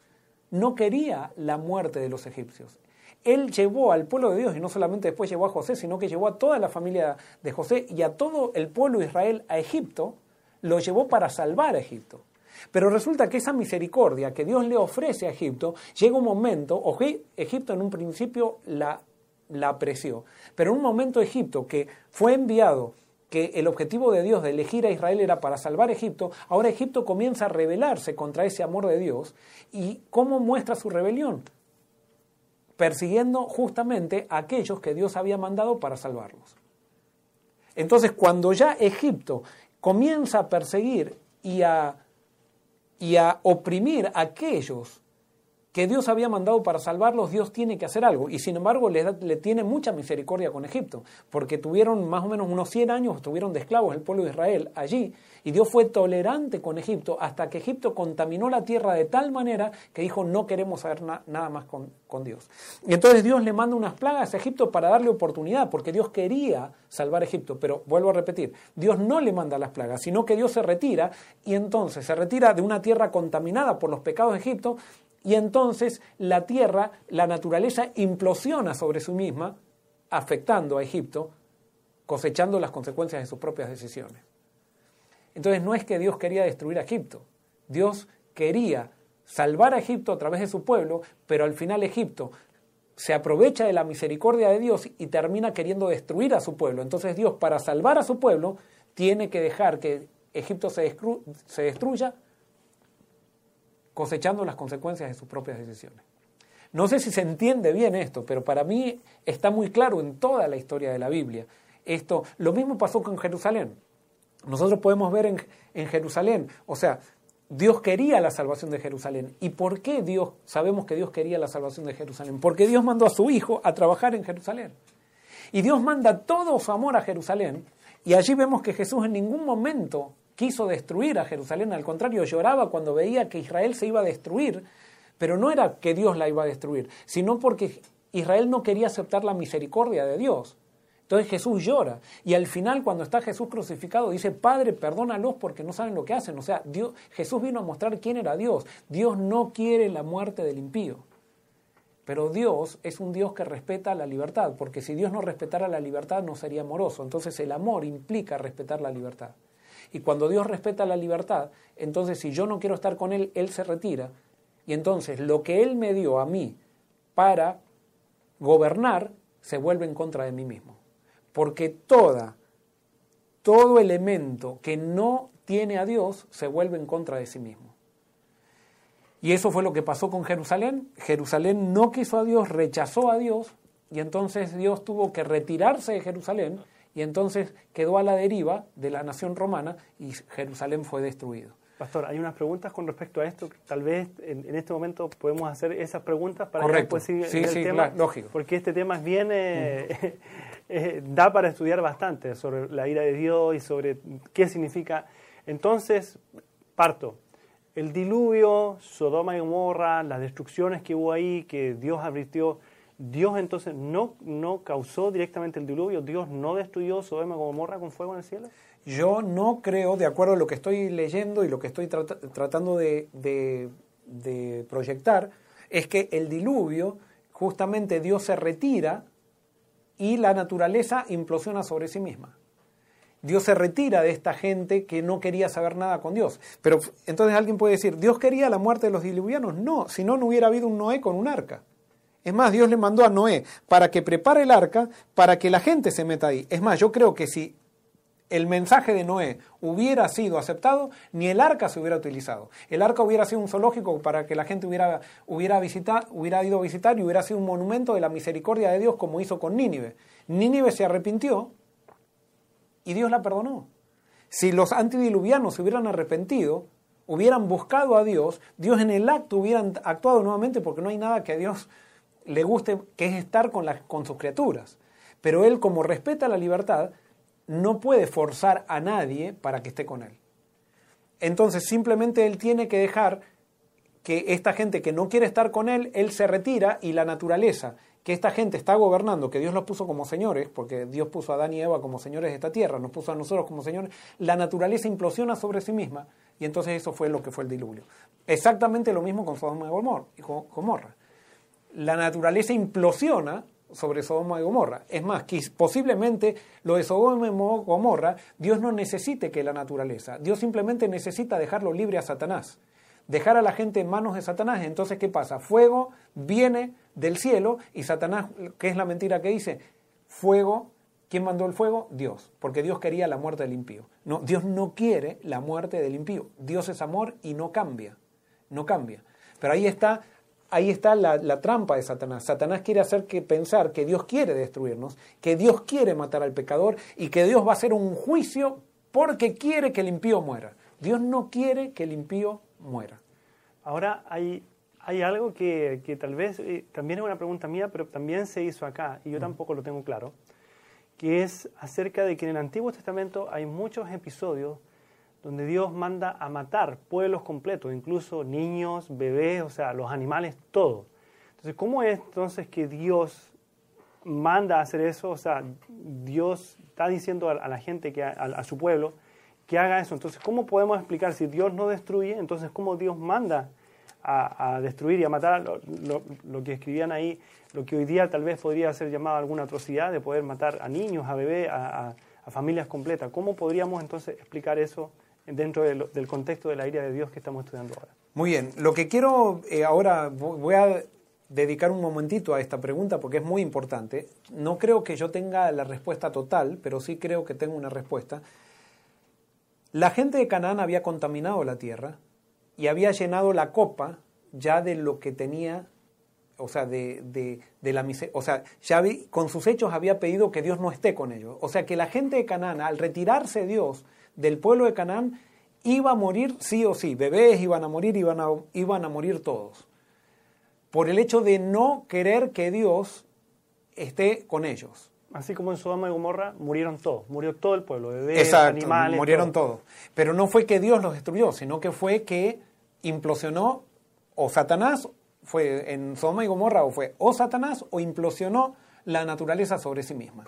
no quería la muerte de los egipcios. Él llevó al pueblo de Dios, y no solamente después llevó a José, sino que llevó a toda la familia de José y a todo el pueblo de Israel a Egipto, lo llevó para salvar a Egipto. Pero resulta que esa misericordia que Dios le ofrece a Egipto, llega un momento, Egipto en un principio la, la apreció, pero en un momento Egipto que fue enviado que el objetivo de Dios de elegir a Israel era para salvar Egipto, ahora Egipto comienza a rebelarse contra ese amor de Dios. ¿Y cómo muestra su rebelión? Persiguiendo justamente a aquellos que Dios había mandado para salvarlos. Entonces, cuando ya Egipto comienza a perseguir y a, y a oprimir a aquellos que Dios había mandado para salvarlos, Dios tiene que hacer algo. Y sin embargo le, le, tiene mucha misericordia con Egipto, porque tuvieron más o menos unos 100 años, estuvieron de esclavos el pueblo de Israel allí, y Dios fue tolerante con Egipto hasta que Egipto contaminó la tierra de tal manera que dijo no queremos saber nada más con, con Dios. Y entonces Dios le manda unas plagas a Egipto para darle oportunidad, porque Dios quería salvar a Egipto, pero vuelvo a repetir, Dios no le manda las plagas, sino que Dios se retira y entonces se retira de una tierra contaminada por los pecados de Egipto y entonces la tierra, la naturaleza implosiona sobre sí misma, afectando a Egipto, cosechando las consecuencias de sus propias decisiones. Entonces no es que Dios quería destruir a Egipto, Dios quería salvar a Egipto a través de su pueblo, pero al final Egipto se aprovecha de la misericordia de Dios y termina queriendo destruir a su pueblo. Entonces Dios, para salvar a su pueblo, tiene que dejar que Egipto se, destruya cosechando las consecuencias de sus propias decisiones. No sé si se entiende bien esto, pero para mí está muy claro en toda la historia de la Biblia. Esto, lo mismo pasó con Jerusalén. Nosotros podemos ver en, en Jerusalén, o sea, Dios quería la salvación de Jerusalén. ¿Y por qué Dios, sabemos que Dios quería la salvación de Jerusalén? Porque Dios mandó a su Hijo a trabajar en Jerusalén. Y Dios manda todo su amor a Jerusalén. Y allí vemos que Jesús en ningún momento quiso destruir a Jerusalén, al contrario, lloraba cuando veía que Israel se iba a destruir, pero no era que Dios la iba a destruir, sino porque Israel no quería aceptar la misericordia de Dios. Entonces Jesús llora y al final cuando está Jesús crucificado dice, Padre, perdónalos porque no saben lo que hacen. O sea, Dios, Jesús vino a mostrar quién era Dios. Dios no quiere la muerte del impío. Pero Dios es un Dios que respeta la libertad, porque si Dios no respetara la libertad no sería amoroso. Entonces el amor implica respetar la libertad. Y cuando Dios respeta la libertad, entonces si yo no quiero estar con Él, Él se retira. Y entonces lo que Él me dio a mí para gobernar se vuelve en contra de mí mismo. Porque toda, todo elemento que no tiene a Dios se vuelve en contra de sí mismo. Y eso fue lo que pasó con Jerusalén. Jerusalén no quiso a Dios, rechazó a Dios, y entonces Dios tuvo que retirarse de Jerusalén y entonces quedó a la deriva de la nación romana y Jerusalén fue destruido. Pastor, hay unas preguntas con respecto a esto. Tal vez en, este momento podemos hacer esas preguntas para Correcto. que después siga el tema. lógico. Porque este tema viene, eh, da para estudiar bastante sobre la ira de Dios y sobre qué significa. Entonces, parto. El diluvio, Sodoma y Gomorra, las destrucciones que hubo ahí, que Dios advirtió Dios entonces no, no causó directamente el diluvio, Dios no destruyó Sodoma como morra con fuego en el cielo. Yo no creo, de acuerdo a lo que estoy leyendo y lo que estoy tratando de, proyectar, es que el diluvio, justamente Dios se retira y la naturaleza implosiona sobre sí misma. Dios se retira de esta gente que no quería saber nada con Dios. Pero entonces alguien puede decir, ¿Dios quería la muerte de los diluvianos? No, si no, no hubiera habido un Noé con un arca. Es más, Dios le mandó a Noé para que prepare el arca, para que la gente se meta ahí. Es más, yo creo que si el mensaje de Noé hubiera sido aceptado, ni el arca se hubiera utilizado. El arca hubiera sido un zoológico para que la gente hubiera, hubiera, hubiera ido a visitar y hubiera sido un monumento de la misericordia de Dios como hizo con Nínive. Nínive se arrepintió y Dios la perdonó. Si los antidiluvianos se hubieran arrepentido, hubieran buscado a Dios, Dios en el acto hubieran actuado nuevamente porque no hay nada que Dios le guste, que es estar con, las, con sus criaturas. Pero él, como respeta la libertad, no puede forzar a nadie para que esté con él. entonces simplemente él tiene que dejar que esta gente que no quiere estar con él, él se retira y la naturaleza, que esta gente está gobernando, que Dios los puso como señores, porque Dios puso a Adán y Eva como señores de esta tierra, nos puso a nosotros como señores, la naturaleza implosiona sobre sí misma y entonces eso fue lo que fue el diluvio. Exactamente lo mismo con Sodoma y Gomorra. La naturaleza implosiona sobre Sodoma y Gomorra. Es más, que posiblemente lo de Sodoma y Gomorra, Dios no necesite que la naturaleza, Dios simplemente necesita dejarlo libre a Satanás dejar a la gente en manos de Satanás. Entonces, ¿qué pasa? Fuego viene del cielo y Satanás, ¿qué es la mentira que dice? Fuego, ¿quién mandó el fuego? Dios, porque Dios quería la muerte del impío. No, Dios no quiere la muerte del impío. Dios es amor y no cambia, no cambia. Pero ahí está, ahí está la, la trampa de Satanás. Satanás quiere hacer que pensar que Dios quiere destruirnos, que Dios quiere matar al pecador y que Dios va a hacer un juicio porque quiere que el impío muera. Dios no quiere que el impío muera. Ahora hay, hay algo que, que tal vez eh, también es una pregunta mía, pero también se hizo acá, y yo tampoco lo tengo claro, que es acerca de que en el Antiguo Testamento hay muchos episodios donde Dios manda a matar pueblos completos, incluso niños, bebés, o sea, los animales, todo. Entonces, ¿cómo es entonces que Dios manda a hacer eso? O sea, Dios está diciendo a, la gente, que a su pueblo, que haga eso. Entonces, ¿cómo podemos explicar si Dios no destruye? Entonces, ¿cómo Dios manda a, destruir y a matar lo, que escribían ahí, lo que hoy día tal vez podría ser llamado alguna atrocidad, de poder matar a niños, a bebés, a, familias completas? ¿Cómo podríamos entonces explicar eso dentro del contexto de la ira de Dios que estamos estudiando ahora? Muy bien, lo que quiero eh, ahora, voy a dedicar un momentito a esta pregunta porque es muy importante. No creo que yo tenga la respuesta total, pero sí creo que tengo una respuesta. La gente de Canaán había contaminado la tierra y había llenado la copa ya de lo que tenía, o sea, de, de, la o sea, ya con sus hechos había pedido que Dios no esté con ellos. O sea, que la gente de Canaán, al retirarse Dios del pueblo de Canaán, iba a morir sí o sí. Bebés iban a morir, iban a, iban a morir todos. Por el hecho de no querer que Dios esté con ellos. Así como en Sodoma y Gomorra murieron todos, murió todo el pueblo, bebés, animales. Murieron todos. Pero no fue que Dios los destruyó, sino que fue que implosionó o Satanás, fue en Sodoma y Gomorra, o fue o Satanás o implosionó la naturaleza sobre sí misma.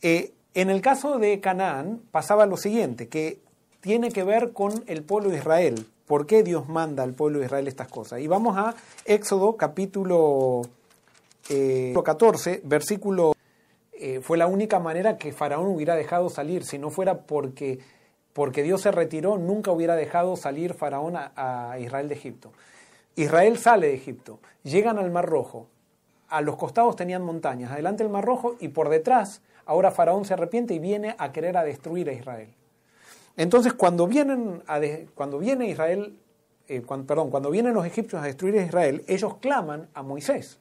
Eh, en el caso de Canaán pasaba lo siguiente, que tiene que ver con el pueblo de Israel. ¿Por qué Dios manda al pueblo de Israel estas cosas? Y vamos a Éxodo capítulo 14, eh, versículo eh, fue la única manera que Faraón hubiera dejado salir. Si no fuera porque, porque Dios se retiró, nunca hubiera dejado salir Faraón a, Israel de Egipto. Israel sale de Egipto, llegan al Mar Rojo. A los costados tenían montañas, adelante el Mar Rojo y por detrás ahora Faraón se arrepiente y viene a querer a destruir a Israel. Entonces cuando vienen cuando viene Israel, eh, perdón, cuando vienen los egipcios a destruir a Israel, ellos claman a Moisés.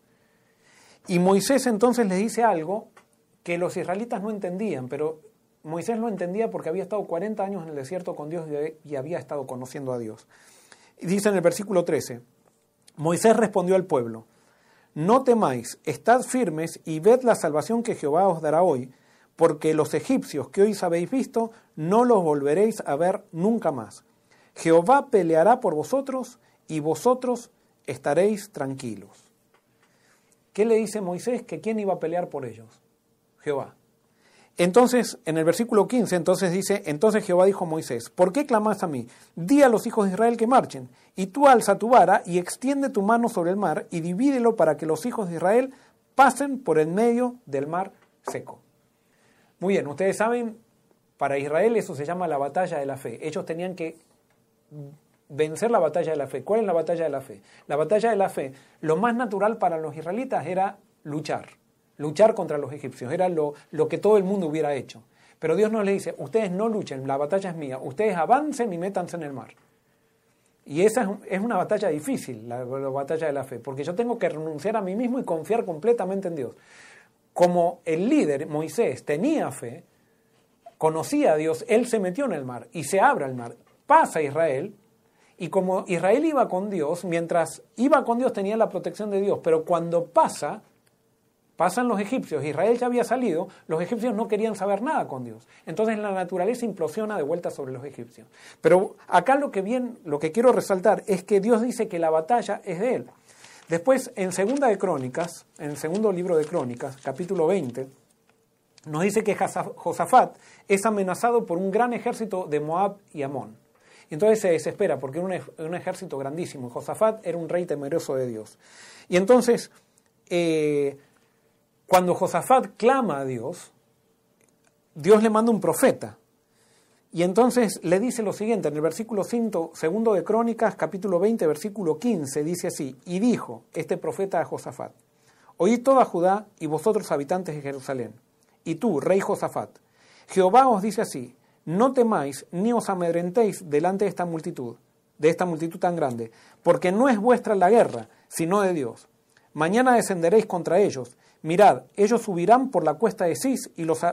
Y Moisés entonces les dice algo que los israelitas no entendían, pero Moisés lo entendía porque había estado 40 años en el desierto con Dios y había estado conociendo a Dios. Dice en el versículo 13, Moisés respondió al pueblo, no temáis, estad firmes y ved la salvación que Jehová os dará hoy, porque los egipcios que hoy habéis visto no los volveréis a ver nunca más. Jehová peleará por vosotros y vosotros estaréis tranquilos. ¿Qué le dice Moisés? Que quién iba a pelear por ellos. Jehová. Entonces, en el versículo 15, entonces dice, entonces Jehová dijo a Moisés, ¿por qué clamas a mí? Di a los hijos de Israel que marchen, y tú alza tu vara y extiende tu mano sobre el mar y divídelo para que los hijos de Israel pasen por el medio del mar seco. Muy bien, ustedes saben, para Israel eso se llama la batalla de la fe. Ellos tenían que vencer la batalla de la fe. ¿Cuál es la batalla de la fe? La batalla de la fe, lo más natural para los israelitas era luchar luchar contra los egipcios, era lo, lo que todo el mundo hubiera hecho. Pero Dios nos le dice, ustedes no luchen, la batalla es mía, ustedes avancen y métanse en el mar. Y esa es una batalla difícil, la, batalla de la fe, porque yo tengo que renunciar a mí mismo y confiar completamente en Dios. Como el líder, Moisés, tenía fe, conocía a Dios, él se metió en el mar y se abre el mar. Pasa Israel, y como Israel iba con Dios, mientras iba con Dios tenía la protección de Dios, pero cuando pasa, pasan los egipcios, Israel ya había salido, los egipcios no querían saber nada con Dios. Entonces la naturaleza implosiona de vuelta sobre los egipcios. Pero acá lo que bien, lo que quiero resaltar es que Dios dice que la batalla es de él. Después, en segunda de Crónicas, en el segundo libro de Crónicas, capítulo 20, nos dice que Josafat es amenazado por un gran ejército de Moab y Amón. Entonces se desespera porque era un, ejército grandísimo. Josafat era un rey temeroso de Dios. Y entonces, eh, cuando Josafat clama a Dios, Dios le manda un profeta. Y entonces le dice lo siguiente, en el versículo 5, segundo de Crónicas, capítulo 20, versículo 15, dice así, y dijo este profeta a Josafat, oíd toda Judá y vosotros habitantes de Jerusalén y tú, rey Josafat, Jehová os dice así, no temáis ni os amedrentéis delante de esta multitud, de esta multitud tan grande, porque no es vuestra la guerra, sino de Dios. Mañana descenderéis contra ellos. Mirad, ellos subirán por la cuesta de Cis y los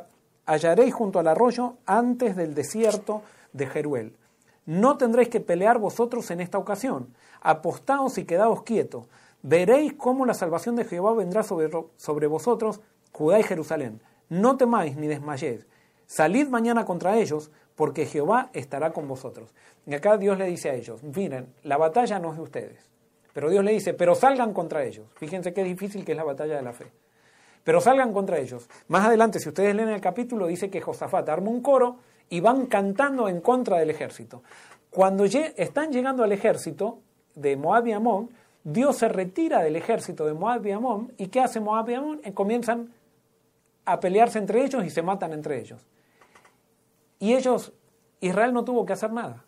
hallaréis junto al arroyo antes del desierto de Jeruel. No tendréis que pelear vosotros en esta ocasión. Apostaos y quedaos quietos. Veréis cómo la salvación de Jehová vendrá sobre, sobre vosotros, Judá y Jerusalén. No temáis ni desmayéis. Salid mañana contra ellos, porque Jehová estará con vosotros. Y acá Dios le dice a ellos, miren, la batalla no es de ustedes. Pero Dios le dice, pero salgan contra ellos. Fíjense qué difícil que es la batalla de la fe. Pero salgan contra ellos. Más adelante, si ustedes leen el capítulo, dice que Josafat arma un coro y van cantando en contra del ejército. Cuando están llegando al ejército de Moab y Amón, Dios se retira del ejército de Moab y Amón. ¿Y qué hace Moab y Amón? Eh, comienzan a pelearse entre ellos y se matan entre ellos. Y ellos, Israel no tuvo que hacer nada.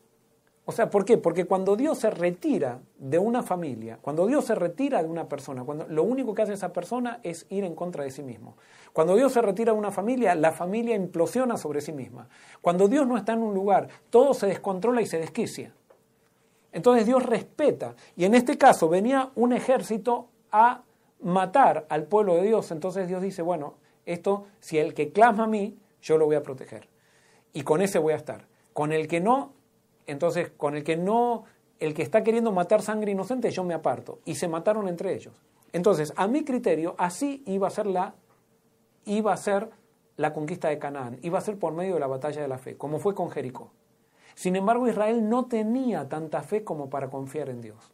O sea, ¿por qué? Porque cuando Dios se retira de una familia, cuando Dios se retira de una persona, cuando lo único que hace esa persona es ir en contra de sí mismo. Cuando Dios se retira de una familia, la familia implosiona sobre sí misma. Cuando Dios no está en un lugar, todo se descontrola y se desquicia. Entonces Dios respeta. Y en este caso venía un ejército a matar al pueblo de Dios. Entonces Dios dice, bueno, esto, si el que clama a mí, yo lo voy a proteger. Y con ese voy a estar. Con el que no, entonces, con el que no, el que está queriendo matar sangre inocente, yo me aparto. Y se mataron entre ellos. Entonces, a mi criterio, así iba a ser la, iba a ser la conquista de Canaán. Iba a ser por medio de la batalla de la fe, como fue con Jericó. Sin embargo, Israel no tenía tanta fe como para confiar en Dios.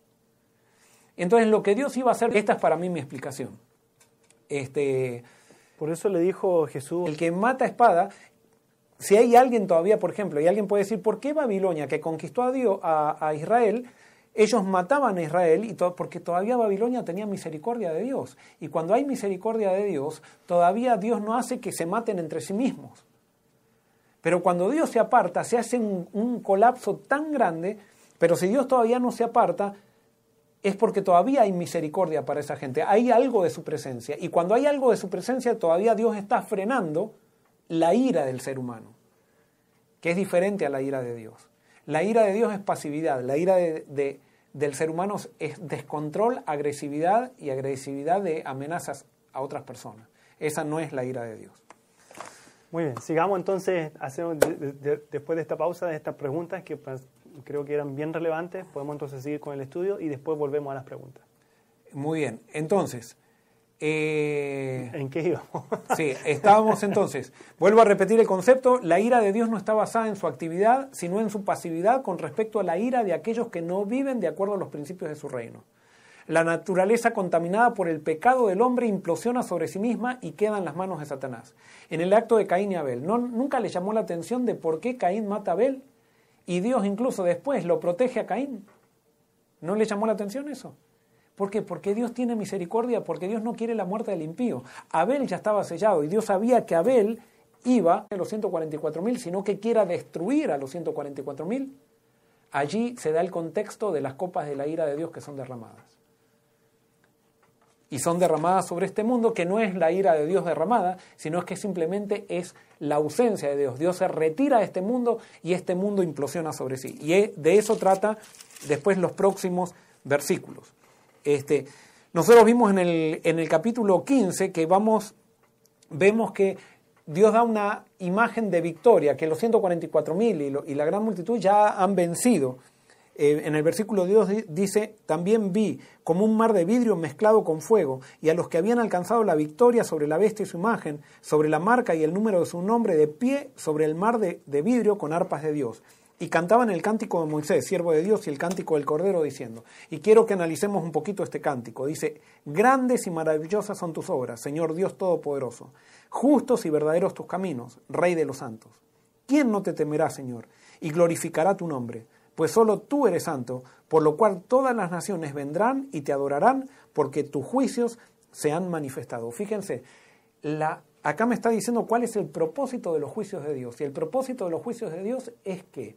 Entonces, lo que Dios iba a hacer, esta es para mí mi explicación. Este, por eso le dijo Jesús. El que mata espada, si hay alguien todavía, por ejemplo, y alguien puede decir, ¿por qué Babilonia, que conquistó a, Dios, a, Israel, ellos mataban a Israel y porque todavía Babilonia tenía misericordia de Dios. Y cuando hay misericordia de Dios, todavía Dios no hace que se maten entre sí mismos. Pero cuando Dios se aparta, se hace un colapso tan grande, pero si Dios todavía no se aparta, es porque todavía hay misericordia para esa gente, hay algo de su presencia. Y cuando hay algo de su presencia, todavía Dios está frenando la ira del ser humano, que es diferente a la ira de Dios. La ira de Dios es pasividad, la ira de, del ser humano es descontrol, agresividad y agresividad de amenazas a otras personas. Esa no es la ira de Dios. Muy bien, sigamos entonces, hacemos después de esta pausa, de estas preguntas que creo que eran bien relevantes. Podemos entonces seguir con el estudio y después volvemos a las preguntas. Muy bien, entonces... Eh, ¿En qué íbamos? sí, estábamos entonces. Vuelvo a repetir el concepto. La ira de Dios no está basada en su actividad, sino en su pasividad con respecto a la ira de aquellos que no viven de acuerdo a los principios de su reino. La naturaleza contaminada por el pecado del hombre implosiona sobre sí misma y queda en las manos de Satanás. En el acto de Caín y Abel, ¿no, ¿nunca le llamó la atención de por qué Caín mata a Abel? Y Dios incluso después lo protege a Caín. ¿No le llamó la atención eso? ¿Por qué? Porque Dios tiene misericordia, porque Dios no quiere la muerte del impío. Abel ya estaba sellado y Dios sabía que Abel iba a los 144.000, sino que quiera destruir a los 144.000. Allí se da el contexto de las copas de la ira de Dios que son derramadas y son derramadas sobre este mundo, que no es la ira de Dios derramada, sino que simplemente es la ausencia de Dios. Dios se retira de este mundo y este mundo implosiona sobre sí. Y de eso trata después los próximos versículos. Este, nosotros vimos en el, en el capítulo 15 que vamos, vemos que Dios da una imagen de victoria, que los 144.000 y, y la gran multitud ya han vencido eh, en el versículo 2 dice, también vi como un mar de vidrio mezclado con fuego, y a los que habían alcanzado la victoria sobre la bestia y su imagen, sobre la marca y el número de su nombre, de pie sobre el mar de vidrio con arpas de Dios. Y cantaban el cántico de Moisés, siervo de Dios, y el cántico del Cordero, diciendo, y quiero que analicemos un poquito este cántico. Dice, grandes y maravillosas son tus obras, Señor Dios Todopoderoso, justos y verdaderos tus caminos, Rey de los santos. ¿Quién no te temerá, Señor, y glorificará tu nombre? Pues solo tú eres santo, por lo cual todas las naciones vendrán y te adorarán, porque tus juicios se han manifestado. Fíjense, la, acá me está diciendo cuál es el propósito de los juicios de Dios. Y el propósito de los juicios de Dios es que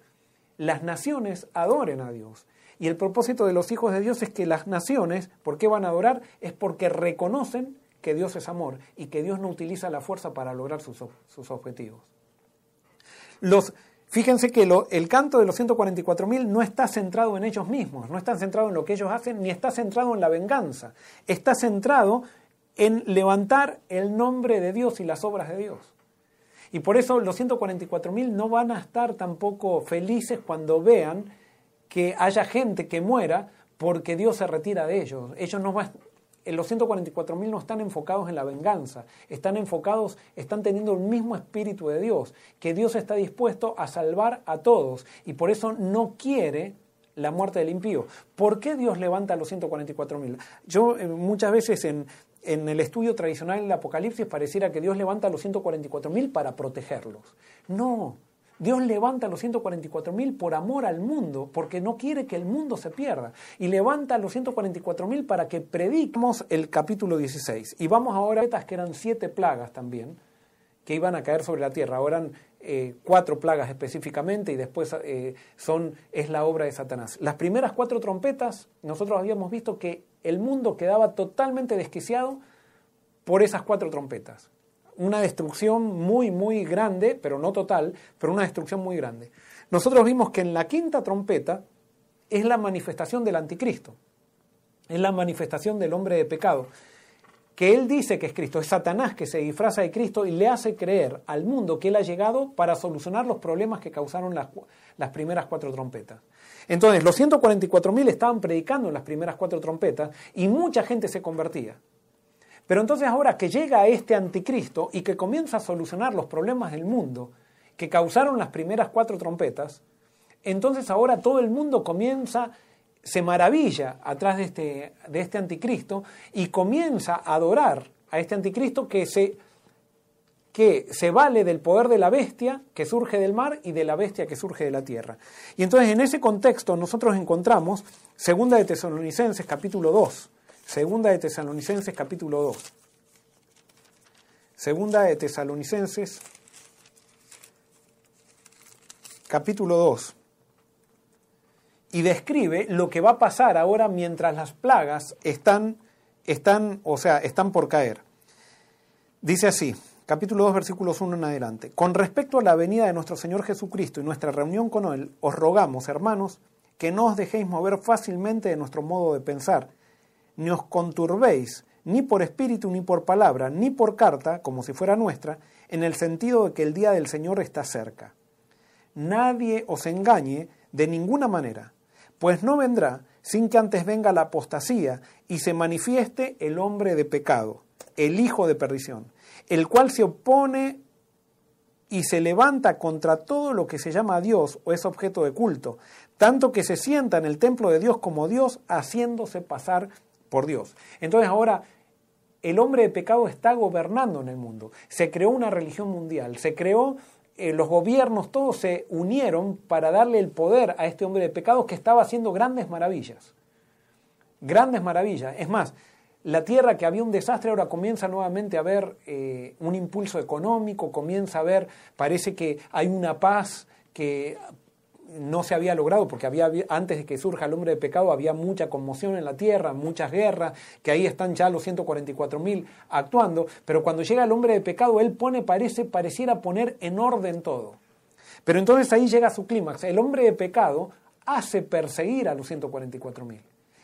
las naciones adoren a Dios. Y el propósito de los hijos de Dios es que las naciones, ¿por qué van a adorar? Es porque reconocen que Dios es amor y que Dios no utiliza la fuerza para lograr sus, sus objetivos. Los, fíjense que el canto de los 144.000 no está centrado en ellos mismos, no está centrado en lo que ellos hacen, ni está centrado en la venganza. Está centrado en levantar el nombre de Dios y las obras de Dios. Y por eso los 144.000 no van a estar tampoco felices cuando vean que haya gente que muera porque Dios se retira de ellos. Ellos no van, los 144.000 no están enfocados en la venganza, están enfocados, están teniendo el mismo espíritu de Dios, que Dios está dispuesto a salvar a todos y por eso no quiere la muerte del impío. ¿Por qué Dios levanta a los 144.000? Yo eh, muchas veces en, en el estudio tradicional del Apocalipsis pareciera que Dios levanta a los 144.000 para protegerlos. No, Dios levanta a los 144.000 por amor al mundo, porque no quiere que el mundo se pierda. Y levanta a los 144.000 para que prediquemos el capítulo 16. Y vamos ahora a estas que eran siete plagas también, que iban a caer sobre la tierra. Ahora eran eh, cuatro plagas específicamente y después eh, son, es la obra de Satanás. Las primeras cuatro trompetas, nosotros habíamos visto que el mundo quedaba totalmente desquiciado por esas cuatro trompetas. Una destrucción muy, muy grande, pero no total, pero una destrucción muy grande. Nosotros vimos que en la quinta trompeta es la manifestación del anticristo, es la manifestación del hombre de pecado que él dice que es Cristo, es Satanás que se disfraza de Cristo y le hace creer al mundo que él ha llegado para solucionar los problemas que causaron las, las primeras cuatro trompetas. Entonces, los 144.000 estaban predicando en las primeras cuatro trompetas y mucha gente se convertía. Pero entonces ahora que llega este anticristo y que comienza a solucionar los problemas del mundo que causaron las primeras cuatro trompetas, entonces ahora todo el mundo comienza se maravilla atrás de este, de este anticristo y comienza a adorar a este anticristo que se, que se vale del poder de la bestia que surge del mar y de la bestia que surge de la tierra. Y entonces en ese contexto nosotros encontramos Segunda de Tesalonicenses capítulo 2. Segunda de Tesalonicenses capítulo 2. Segunda de Tesalonicenses capítulo 2 y describe lo que va a pasar ahora mientras las plagas están, están, o sea, están por caer. Dice así, capítulo 2, versículos 1 en adelante. Con respecto a la venida de nuestro Señor Jesucristo y nuestra reunión con Él, os rogamos, hermanos, que no os dejéis mover fácilmente de nuestro modo de pensar, ni os conturbéis, ni por espíritu, ni por palabra, ni por carta, como si fuera nuestra, en el sentido de que el día del Señor está cerca. Nadie os engañe de ninguna manera pues no vendrá sin que antes venga la apostasía y se manifieste el hombre de pecado, el hijo de perdición, el cual se opone y se levanta contra todo lo que se llama Dios o es objeto de culto, tanto que se sienta en el templo de Dios como Dios, haciéndose pasar por Dios. Entonces ahora el hombre de pecado está gobernando en el mundo. Se creó una religión mundial, se creó eh, los gobiernos todos se unieron para darle el poder a este hombre de pecado que estaba haciendo grandes maravillas. Grandes maravillas. Es más, la tierra que había un desastre ahora comienza nuevamente a ver eh, un impulso económico, comienza a ver, parece que hay una paz que no se había logrado, porque había, antes de que surja el hombre de pecado había mucha conmoción en la tierra, muchas guerras, que ahí están ya los 144.000 actuando, pero cuando llega el hombre de pecado, él pone, parece, pareciera poner en orden todo. Pero entonces ahí llega su clímax. El hombre de pecado hace perseguir a los 144.000.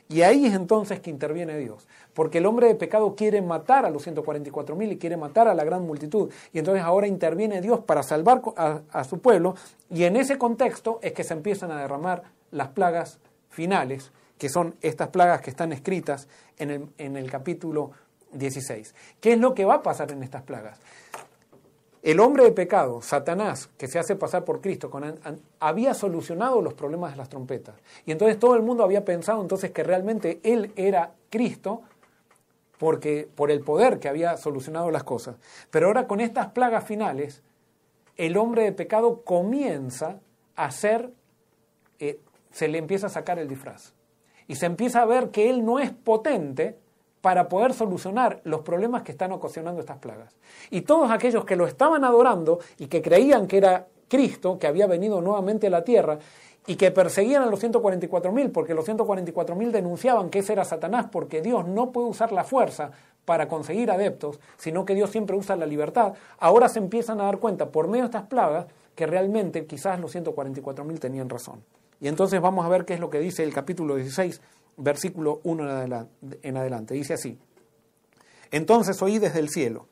Y ahí es entonces que interviene Dios, porque el hombre de pecado quiere matar a los 144.000 y quiere matar a la gran multitud. Y entonces ahora interviene Dios para salvar a, su pueblo y en ese contexto es que se empiezan a derramar las plagas finales, que son estas plagas que están escritas en el, en el capítulo 16. ¿Qué es lo que va a pasar en estas plagas? El hombre de pecado, Satanás, que se hace pasar por Cristo, había solucionado los problemas de las trompetas. Y entonces todo el mundo había pensado entonces que realmente él era Cristo porque, por el poder que había solucionado las cosas. Pero ahora con estas plagas finales, el hombre de pecado comienza a ser, eh, se le empieza a sacar el disfraz. Y se empieza a ver que él no es potente para poder solucionar los problemas que están ocasionando estas plagas. Y todos aquellos que lo estaban adorando y que creían que era Cristo, que había venido nuevamente a la tierra, y que perseguían a los 144.000, porque los 144.000 denunciaban que ese era Satanás, porque Dios no puede usar la fuerza para conseguir adeptos, sino que Dios siempre usa la libertad, ahora se empiezan a dar cuenta por medio de estas plagas que realmente quizás los 144.000 tenían razón. Y entonces vamos a ver qué es lo que dice el capítulo 16 versículo 1 en adelante. Dice así, entonces oí desde el cielo,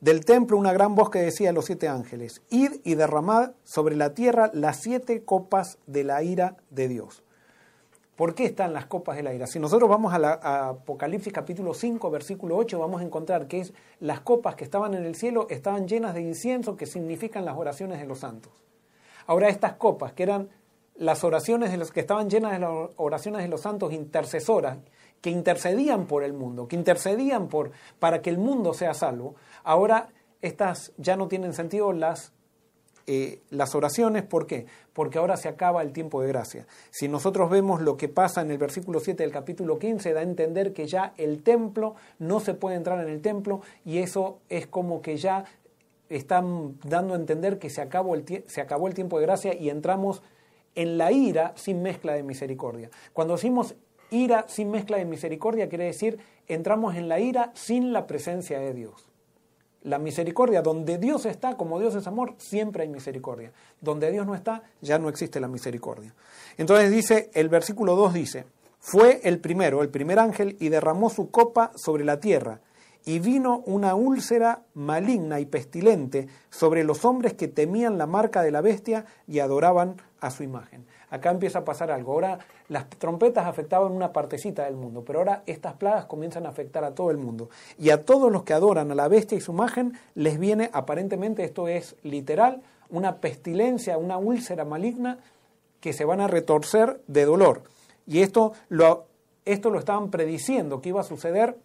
del templo una gran voz que decía a los siete ángeles, id y derramad sobre la tierra las siete copas de la ira de Dios. ¿Por qué están las copas de la ira? Si nosotros vamos a, la, Apocalipsis capítulo 5, versículo 8, vamos a encontrar que es, las copas que estaban en el cielo estaban llenas de incienso, que significan las oraciones de los santos. Ahora estas copas, que eran las oraciones de los que estaban llenas de las oraciones de los santos intercesoras, que intercedían por el mundo, que intercedían por, para que el mundo sea salvo, ahora estas ya no tienen sentido las, eh, las oraciones. ¿Por qué? Porque ahora se acaba el tiempo de gracia. Si nosotros vemos lo que pasa en el versículo 7 del capítulo 15, da a entender que ya el templo, no se puede entrar en el templo y eso es como que ya están dando a entender que se acabó el, se acabó el tiempo de gracia y entramos en la ira sin mezcla de misericordia. Cuando decimos ira sin mezcla de misericordia, quiere decir entramos en la ira sin la presencia de Dios. La misericordia, donde Dios está, como Dios es amor, siempre hay misericordia. Donde Dios no está, ya no existe la misericordia. Entonces dice, el versículo 2 dice, fue el primero, el primer ángel, y derramó su copa sobre la tierra, y vino una úlcera maligna y pestilente sobre los hombres que temían la marca de la bestia y adoraban a su imagen. Acá empieza a pasar algo. Ahora las trompetas afectaban una partecita del mundo, pero ahora estas plagas comienzan a afectar a todo el mundo. Y a todos los que adoran a la bestia y su imagen les viene, aparentemente esto es literal, una pestilencia, una úlcera maligna que se van a retorcer de dolor. Y esto lo, esto lo estaban prediciendo que iba a suceder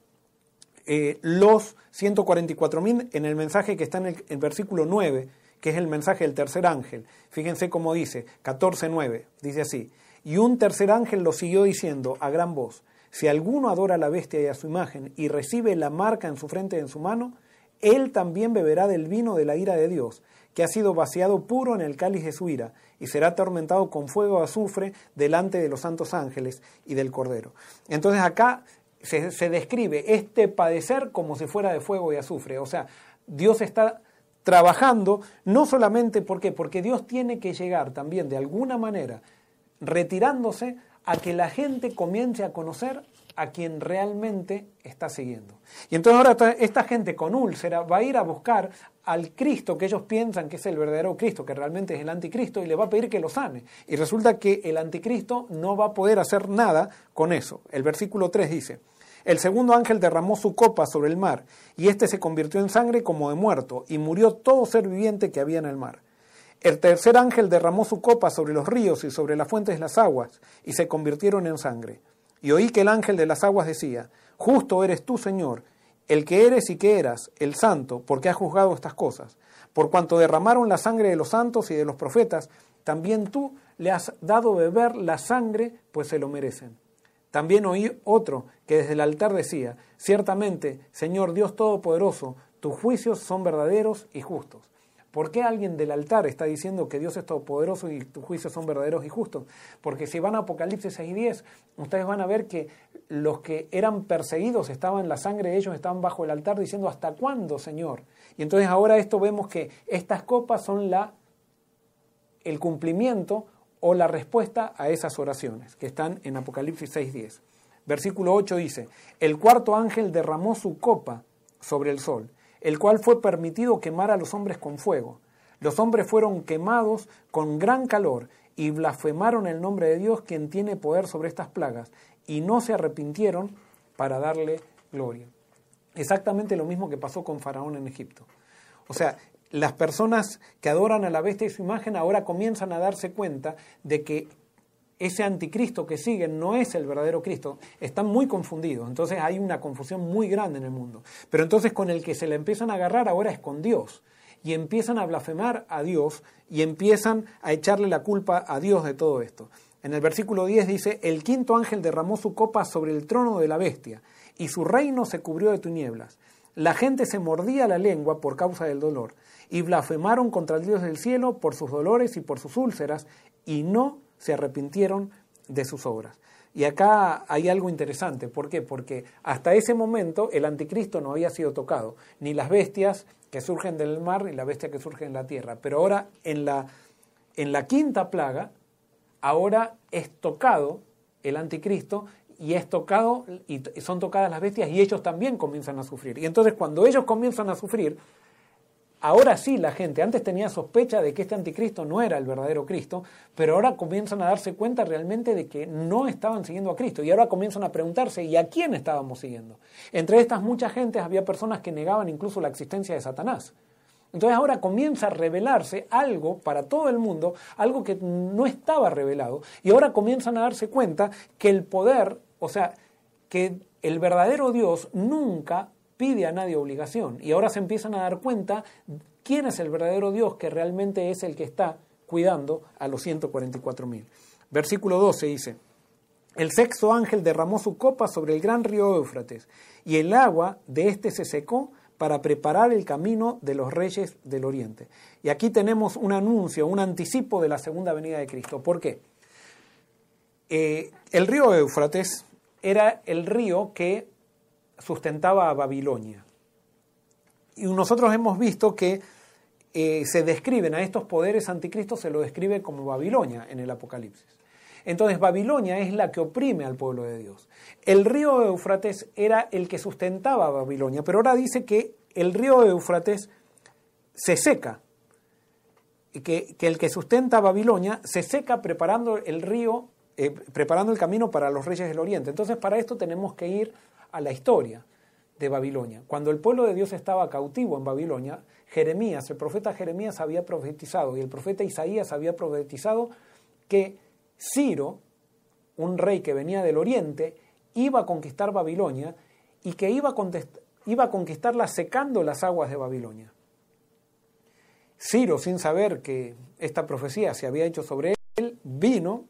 eh, los 144.000 en el mensaje que está en el versículo 9 que es el mensaje del tercer ángel. Fíjense cómo dice, 14.9, dice así, y un tercer ángel lo siguió diciendo a gran voz, si alguno adora a la bestia y a su imagen y recibe la marca en su frente y en su mano, él también beberá del vino de la ira de Dios, que ha sido vaciado puro en el cáliz de su ira, y será atormentado con fuego azufre delante de los santos ángeles y del Cordero. Entonces acá se, describe este padecer como si fuera de fuego y azufre. O sea, Dios está trabajando, no solamente ¿por porque Dios tiene que llegar también de alguna manera retirándose a que la gente comience a conocer a quien realmente está siguiendo. Y entonces ahora esta gente con úlcera va a ir a buscar al Cristo que ellos piensan que es el verdadero Cristo, que realmente es el anticristo, y le va a pedir que lo sane. Y resulta que el anticristo no va a poder hacer nada con eso. El versículo 3 dice, el segundo ángel derramó su copa sobre el mar, y éste se convirtió en sangre como de muerto, y murió todo ser viviente que había en el mar. El tercer ángel derramó su copa sobre los ríos y sobre las fuentes de las aguas, y se convirtieron en sangre. Y oí que el ángel de las aguas decía, Justo eres tú, Señor, el que eres y que eras, el santo, porque has juzgado estas cosas. Por cuanto derramaron la sangre de los santos y de los profetas, también tú le has dado beber la sangre, pues se lo merecen. También oí otro que desde el altar decía, ciertamente, Señor Dios Todopoderoso, tus juicios son verdaderos y justos. ¿Por qué alguien del altar está diciendo que Dios es todopoderoso y tus juicios son verdaderos y justos? Porque si van a Apocalipsis 6 y 10, ustedes van a ver que los que eran perseguidos estaban, la sangre de ellos estaban bajo el altar diciendo, ¿hasta cuándo, Señor? Y entonces ahora esto vemos que estas copas son la, el cumplimiento o la respuesta a esas oraciones que están en Apocalipsis 6.10. Versículo 8 dice, el cuarto ángel derramó su copa sobre el sol, el cual fue permitido quemar a los hombres con fuego. Los hombres fueron quemados con gran calor y blasfemaron el nombre de Dios, quien tiene poder sobre estas plagas, y no se arrepintieron para darle gloria. Exactamente lo mismo que pasó con Faraón en Egipto. O sea, las personas que adoran a la bestia y su imagen ahora comienzan a darse cuenta de que ese anticristo que siguen no es el verdadero Cristo, están muy confundidos, entonces hay una confusión muy grande en el mundo. Pero entonces con el que se le empiezan a agarrar ahora es con Dios, y empiezan a blasfemar a Dios y empiezan a echarle la culpa a Dios de todo esto. En el versículo 10 dice, el quinto ángel derramó su copa sobre el trono de la bestia, y su reino se cubrió de tinieblas. La gente se mordía la lengua por causa del dolor, y blasfemaron contra el Dios del cielo por sus dolores y por sus úlceras, y no se arrepintieron de sus obras. Y acá hay algo interesante. ¿Por qué? Porque hasta ese momento el anticristo no había sido tocado, ni las bestias que surgen del mar ni la bestia que surge en la tierra. Pero ahora en la, en la quinta plaga, ahora es tocado el anticristo y es tocado y son tocadas las bestias y ellos también comienzan a sufrir. Y entonces cuando ellos comienzan a sufrir, Ahora sí la gente, antes tenía sospecha de que este anticristo no era el verdadero Cristo, pero ahora comienzan a darse cuenta realmente de que no estaban siguiendo a Cristo y ahora comienzan a preguntarse, ¿y a quién estábamos siguiendo? Entre estas muchas gentes había personas que negaban incluso la existencia de Satanás. Entonces ahora comienza a revelarse algo para todo el mundo, algo que no estaba revelado, y ahora comienzan a darse cuenta que el poder, o sea, que el verdadero Dios nunca pide a nadie obligación. Y ahora se empiezan a dar cuenta quién es el verdadero Dios que realmente es el que está cuidando a los 144.000. Versículo 12 dice, el sexto ángel derramó su copa sobre el gran río Éufrates, y el agua de éste se secó para preparar el camino de los reyes del oriente. Y aquí tenemos un anuncio, un anticipo de la segunda venida de Cristo. ¿Por qué? Eh, el río Éufrates era el río que sustentaba a Babilonia. Y nosotros hemos visto que eh, se describen a estos poderes anticristos, se lo describe como Babilonia en el Apocalipsis. Entonces Babilonia es la que oprime al pueblo de Dios. El río Eufrates era el que sustentaba a Babilonia, pero ahora dice que el río Eufrates se seca, y que, que el que sustenta a Babilonia se seca preparando el río, eh, preparando el camino para los reyes del oriente. Entonces para esto tenemos que ir a la historia de Babilonia. Cuando el pueblo de Dios estaba cautivo en Babilonia, Jeremías, el profeta Jeremías había profetizado y el profeta Isaías había profetizado que Ciro, un rey que venía del oriente, iba a conquistar Babilonia y que iba a, iba a conquistarla secando las aguas de Babilonia. Ciro, sin saber que esta profecía se había hecho sobre él, vino,